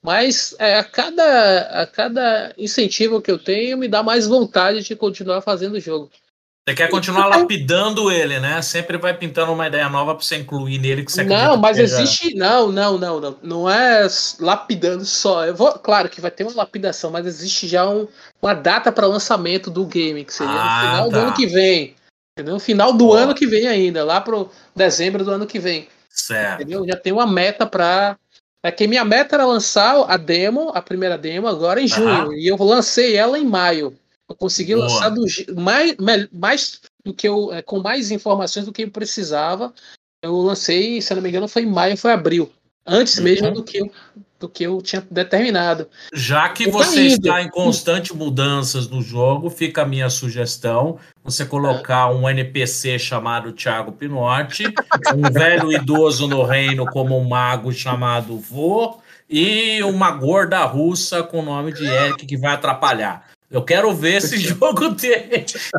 [SPEAKER 3] Mas é, a, cada, a cada incentivo que eu tenho me dá mais vontade de continuar fazendo o jogo.
[SPEAKER 1] Você quer continuar lapidando ele, né? Sempre vai pintando uma ideia nova para você incluir nele que você
[SPEAKER 3] Não, mas existe. Não, não, não, não. Não é lapidando só. Eu vou, claro que vai ter uma lapidação, mas existe já um, uma data para lançamento do game, que seria ah, no final tá. do ano que vem. Entendeu? Final do oh. ano que vem ainda, lá pro dezembro do ano que vem.
[SPEAKER 1] Certo.
[SPEAKER 3] Entendeu? Já tem uma meta para é que minha meta era lançar a demo, a primeira demo, agora em junho. Uhum. E eu lancei ela em maio. Eu consegui Boa. lançar do, mais, mais do que eu, é, com mais informações do que eu precisava. Eu lancei, se não me engano, foi em maio, foi abril. Antes uhum. mesmo do que eu do que eu tinha determinado.
[SPEAKER 1] Já que você está em constante mudanças no jogo, fica a minha sugestão: você colocar um NPC chamado Thiago Pinotti, um velho idoso no reino como um mago chamado Vô, e uma gorda russa com o nome de Eric que vai atrapalhar. Eu quero ver esse jogo ter esses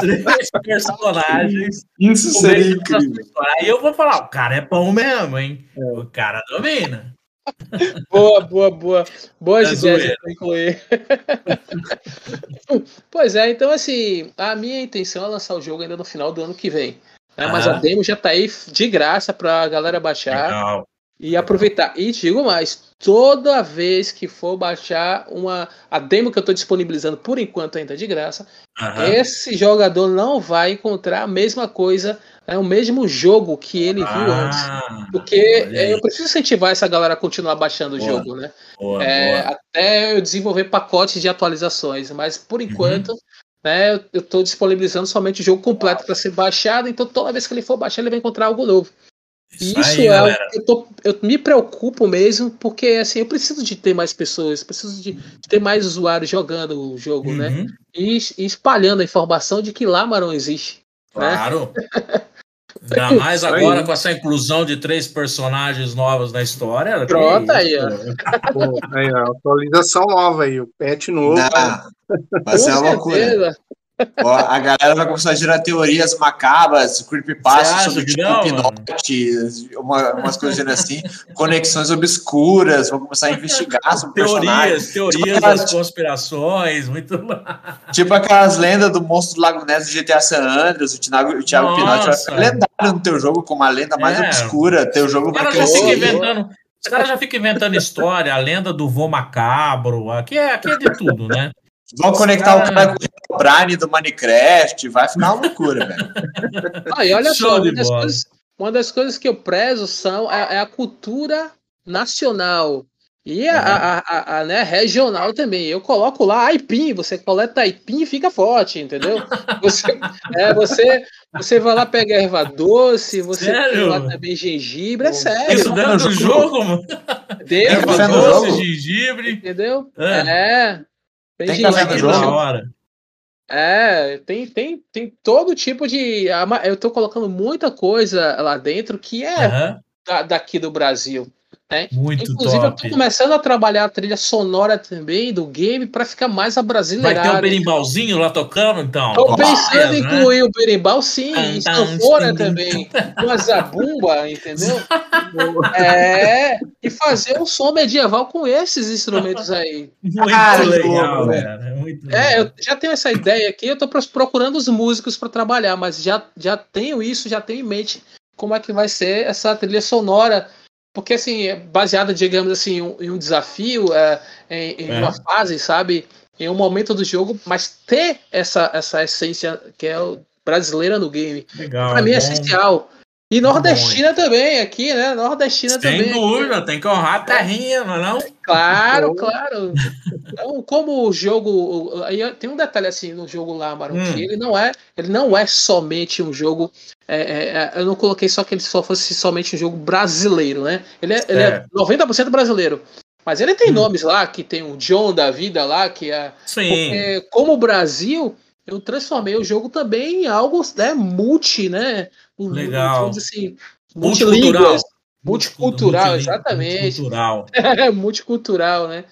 [SPEAKER 1] três personagens.
[SPEAKER 2] Isso seria incrível.
[SPEAKER 1] Aí eu vou falar, o cara é bom mesmo, hein? É. O cara domina
[SPEAKER 3] boa, boa, boa. Boas é ideias para incluir. pois é, então assim, a minha intenção é lançar o jogo ainda no final do ano que vem. Né? Mas a demo já tá aí de graça para a galera baixar. Legal. E aproveitar. E digo mais, toda vez que for baixar uma a demo que eu estou disponibilizando por enquanto ainda de graça, uhum. esse jogador não vai encontrar a mesma coisa é o mesmo jogo que ele ah, viu antes. Porque eu preciso incentivar essa galera a continuar baixando boa, o jogo, né? Boa, é, boa. Até eu desenvolver pacotes de atualizações, mas por uhum. enquanto, uhum. né, eu estou disponibilizando somente o jogo completo para ser baixado, então toda vez que ele for baixar, ele vai encontrar algo novo. Isso, Isso aí, é eu, tô, eu, me preocupo mesmo, porque assim, eu preciso de ter mais pessoas, preciso de, de ter mais usuários jogando o jogo, né? uhum. né? E, e, espalhando a informação de que lá Marão existe.
[SPEAKER 1] Né? Claro.
[SPEAKER 3] Né?
[SPEAKER 1] Ainda mais agora com essa inclusão de três personagens novos na história.
[SPEAKER 3] Pronto aí, ó.
[SPEAKER 4] Pô, aí, ó, atualização nova aí, o pet novo.
[SPEAKER 2] Não, vai ser uma loucura. Ó, a galera vai começar a gerar teorias macabras, creepypasta sobre tipo, pinote, uma, umas coisas assim, conexões obscuras, vão começar a investigar sobre
[SPEAKER 1] teorias, teorias tipo das conspirações, muito
[SPEAKER 2] Tipo aquelas lendas do monstro do Lago Ness do GTA San Andreas, o Thiago, o Thiago Pinote vai ficar lendário no teu jogo como a lenda mais é, obscura, teu jogo vai
[SPEAKER 1] crescer. Os caras já ficam inventando história, a lenda do vô macabro, aqui é, aqui é de tudo, né?
[SPEAKER 2] Vão conectar o cara com o Brine do Minecraft, vai ficar uma loucura, velho.
[SPEAKER 3] Ah, e olha Show só, uma das, coisas, uma das, coisas, que eu prezo são é, é a cultura nacional. E a, a, a, a, né, regional também. Eu coloco lá aipim, você coleta aipim e fica forte, entendeu? Você, é, você, você vai lá pegar erva doce, você
[SPEAKER 1] sério?
[SPEAKER 3] lá também gengibre, é sério.
[SPEAKER 1] Isso dentro do jogo, mano?
[SPEAKER 3] Erva
[SPEAKER 1] doce, gengibre.
[SPEAKER 3] Entendeu? É. é.
[SPEAKER 2] Tem, tem jogo?
[SPEAKER 1] hora.
[SPEAKER 3] É, tem, tem, tem todo tipo de. Eu tô colocando muita coisa lá dentro que é uhum. da, daqui do Brasil. Né?
[SPEAKER 1] Muito
[SPEAKER 3] Inclusive,
[SPEAKER 1] top.
[SPEAKER 3] eu tô começando a trabalhar a trilha sonora também do game para ficar mais abrasileirado.
[SPEAKER 1] Vai ter o berimbalzinho lá tocando, então?
[SPEAKER 3] Tô pensando em né? incluir o berimbau, sim, e sanfona também, uma zabumba, entendeu? é, e fazer um som medieval com esses instrumentos aí.
[SPEAKER 1] Muito ah, legal, velho. Muito
[SPEAKER 3] legal. É, eu já tenho essa ideia aqui, eu tô procurando os músicos para trabalhar, mas já, já tenho isso, já tenho em mente como é que vai ser essa trilha sonora porque assim, é baseada, digamos assim, em um desafio, é, em, em é. uma fase, sabe? Em um momento do jogo, mas ter essa, essa essência que é brasileira no game.
[SPEAKER 1] Legal.
[SPEAKER 3] Pra mim é essencial. E nordestina bom, também, aqui, né? Nordestina
[SPEAKER 1] Sem
[SPEAKER 3] também.
[SPEAKER 1] Sem dúvida, tem que honrar a terrinha, não, é não?
[SPEAKER 3] Claro, claro. Então, como o jogo. Aí tem um detalhe assim no jogo lá, Maru, hum. ele não é, ele não é somente um jogo. É, é, é eu não coloquei só que ele só fosse somente um jogo brasileiro, né? Ele é, ele é 90% brasileiro. Mas ele tem hum. nomes lá, que tem o John da vida lá, que é.
[SPEAKER 1] Sim.
[SPEAKER 3] Porque, como o Brasil, eu transformei o jogo também em algo né, multi, né?
[SPEAKER 1] Legal.
[SPEAKER 3] Assim, multicultural. Multicultural, exatamente.
[SPEAKER 1] Multicultural.
[SPEAKER 3] multicultural, né?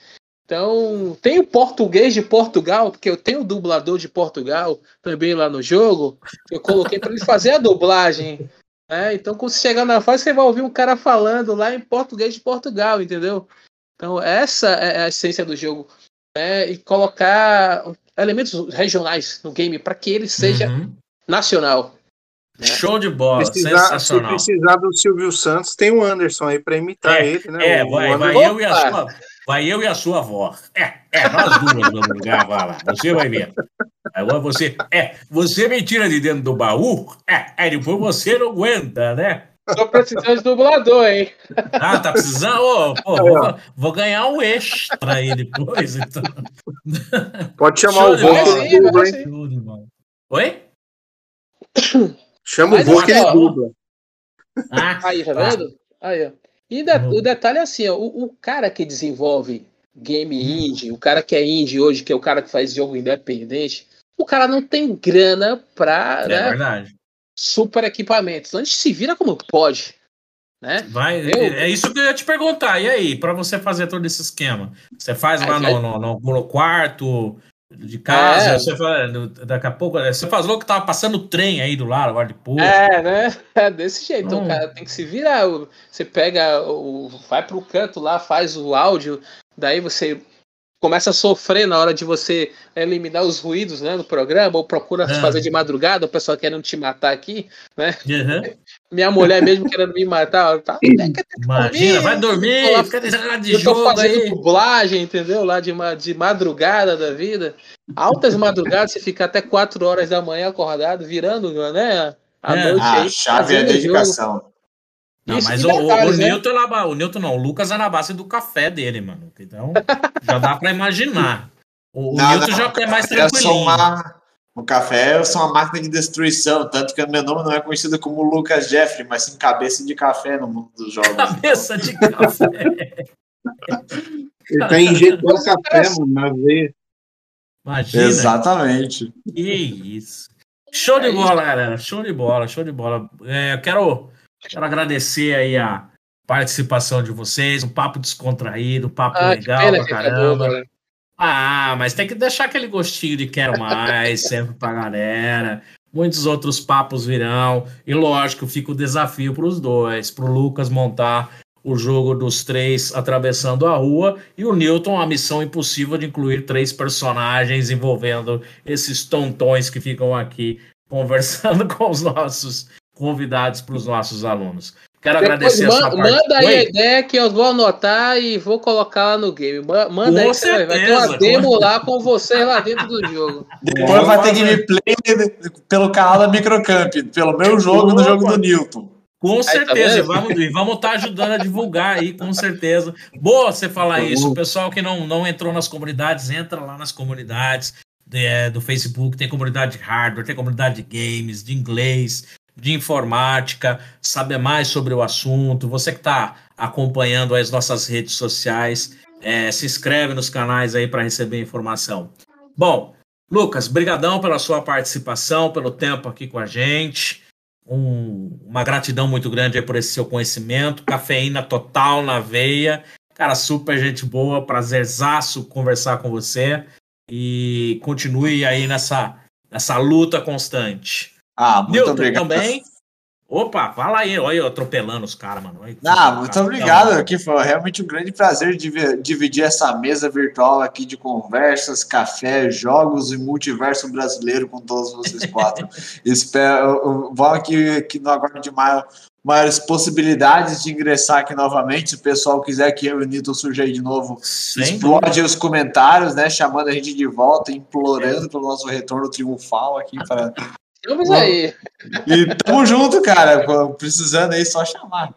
[SPEAKER 3] Então, tem o português de Portugal, porque eu tenho o dublador de Portugal também lá no jogo. Eu coloquei para ele fazer a dublagem. Né? Então, quando você chegar na fase, você vai ouvir um cara falando lá em português de Portugal, entendeu? Então, essa é a essência do jogo. Né? E colocar elementos regionais no game para que ele seja uhum. nacional.
[SPEAKER 1] Né? Show de bola,
[SPEAKER 4] precisar,
[SPEAKER 1] sensacional.
[SPEAKER 4] Se precisar do Silvio Santos, tem o Anderson aí para imitar
[SPEAKER 1] é,
[SPEAKER 4] ele, né?
[SPEAKER 1] É, vai, vai eu e a sua, vai eu e a sua avó. É, é nós duas vamos gravar lá. Você vai ver. Agora você, é, você me tira de dentro do baú, é, é depois você não aguenta, né?
[SPEAKER 3] Tô precisando de dublador, hein?
[SPEAKER 1] Ah, tá precisando? Oh, pô, vou, vou, ganhar um extra aí depois, então.
[SPEAKER 4] Pode chamar o vô
[SPEAKER 1] Oi?
[SPEAKER 4] Chama Mas, o vô que ele dubla.
[SPEAKER 3] Ah, aí, tá vendo? Aí, ó. E de, o detalhe é assim, ó, o, o, cara que desenvolve game indie, o cara que é indie hoje, que é o cara que faz jogo independente, o cara não tem grana pra.
[SPEAKER 1] É
[SPEAKER 3] né,
[SPEAKER 1] verdade.
[SPEAKER 3] Super equipamentos. Então a gente se vira como pode. Né?
[SPEAKER 1] Vai, eu... é isso que eu ia te perguntar. E aí, para você fazer todo esse esquema? Você faz lá no, no, no, no quarto, de casa, é. você faz, daqui a pouco, é, você falou que tava passando trem aí do lado, agora de pouco.
[SPEAKER 3] É, né? É desse jeito, então, hum. cara tem que se virar. Você pega, o, vai pro canto lá, faz o áudio, daí você começa a sofrer na hora de você eliminar os ruídos né, no programa, ou procura uhum. fazer de madrugada, o pessoal querendo te matar aqui, né?
[SPEAKER 1] Uhum.
[SPEAKER 3] Minha mulher mesmo querendo me matar, tá,
[SPEAKER 1] Imagina, vai dormir, lá, fica de eu jogo tô fazendo aí.
[SPEAKER 3] dublagem, entendeu? Lá de, de madrugada da vida. Altas madrugadas, você fica até 4 horas da manhã acordado, virando, né?
[SPEAKER 2] A é. noite a aí, chave é a dedicação. Jogo.
[SPEAKER 1] Não, Isso mas o, o, né? Newton, é o Newton não, o Lucas é na base do café dele, mano. Então, já dá pra imaginar. O, não, Newton não, já é mais tranquilo.
[SPEAKER 2] Uma... O café eu sou uma máquina de destruição, tanto que o meu nome não é conhecido como Lucas Jeffrey, mas sim cabeça de café no mundo dos jogos.
[SPEAKER 1] Cabeça de café.
[SPEAKER 4] Ele tá injetando café, mano, na veia.
[SPEAKER 1] Imagina.
[SPEAKER 2] Exatamente.
[SPEAKER 1] Que isso. Show de é bola, galera. Show de bola, show de bola. É, quero, quero agradecer aí a participação de vocês, um papo descontraído, um papo ah, legal pra caramba. Acabou, ah, mas tem que deixar aquele gostinho de quero mais sempre pra galera. Muitos outros papos virão. E lógico, fica o desafio para os dois, para o Lucas montar o jogo dos três atravessando a rua e o Newton a missão impossível de incluir três personagens envolvendo esses tontões que ficam aqui conversando com os nossos convidados para os nossos alunos. Quero Depois agradecer
[SPEAKER 3] man, a sua Manda aí a ideia que eu vou anotar e vou colocar lá no game. Manda com aí certeza, vai ter uma demo com... lá com vocês lá dentro do jogo.
[SPEAKER 2] Depois vai ter gameplay pelo canal da Microcamp, pelo meu jogo e no jogo do Newton.
[SPEAKER 1] Com tá certeza, tá vamos vamos estar tá ajudando a divulgar aí, com certeza. Boa você falar isso. O pessoal que não, não entrou nas comunidades, entra lá nas comunidades é, do Facebook. Tem comunidade de hardware, tem comunidade de games, de inglês, de informática, saber mais sobre o assunto. Você que está acompanhando as nossas redes sociais, é, se inscreve nos canais aí para receber informação. Bom, Lucas, brigadão pela sua participação, pelo tempo aqui com a gente. Um, uma gratidão muito grande por esse seu conhecimento, cafeína total na veia. Cara, super gente boa, prazerzaço conversar com você e continue aí nessa, nessa luta constante.
[SPEAKER 2] Ah, muito Newton obrigado.
[SPEAKER 1] também. Opa, fala aí, olha eu atropelando os caras, mano. Olha,
[SPEAKER 2] ah, muito obrigado. Aqui foi realmente um grande prazer dividir essa mesa virtual aqui de conversas, café, jogos e multiverso brasileiro com todos vocês quatro. Espero, vão aqui que no aguardo de maio maiores possibilidades de ingressar aqui novamente. Se o pessoal quiser que eu e o Nito surja aí de novo, explode os comentários, né? Chamando a gente de volta, implorando pelo nosso retorno triunfal aqui para
[SPEAKER 3] Estamos aí.
[SPEAKER 2] E tamo junto, cara. Precisando aí, só chamar.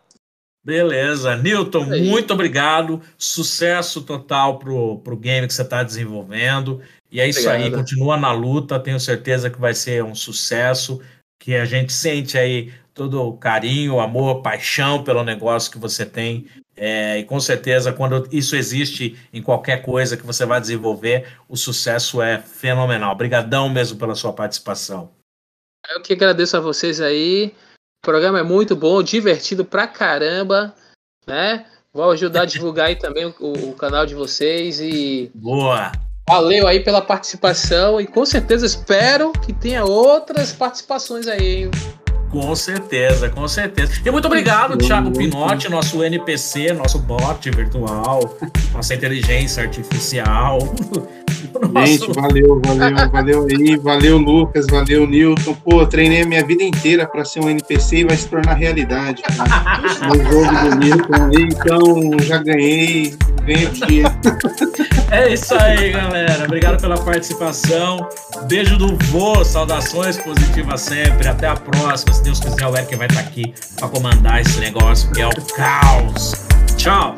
[SPEAKER 1] Beleza. Newton, muito obrigado. Sucesso total pro, pro game que você está desenvolvendo. E é isso Obrigado. aí, continua na luta. Tenho certeza que vai ser um sucesso. Que a gente sente aí todo o carinho, amor, paixão pelo negócio que você tem. É, e com certeza, quando isso existe em qualquer coisa que você vai desenvolver, o sucesso é fenomenal. Obrigadão mesmo pela sua participação.
[SPEAKER 3] Eu que agradeço a vocês aí. O programa é muito bom, divertido pra caramba, né? Vou ajudar a divulgar aí também o, o canal de vocês e.
[SPEAKER 1] Boa!
[SPEAKER 3] Valeu aí pela participação e com certeza espero que tenha outras participações aí, hein?
[SPEAKER 1] Com certeza, com certeza. E muito obrigado, Thiago Pinotti, nosso NPC, nosso bot virtual, nossa inteligência artificial.
[SPEAKER 4] Gente, valeu, valeu, valeu aí, valeu Lucas, valeu Newton. Pô, treinei a minha vida inteira para ser um NPC e vai se tornar realidade, cara. No jogo do Newton aí, então já ganhei, ganhei aqui.
[SPEAKER 1] É isso aí, galera. Obrigado pela participação. Beijo do vô, saudações positivas sempre. Até a próxima. Se Deus quiser, o Eric vai estar aqui para comandar esse negócio que é o caos. Tchau.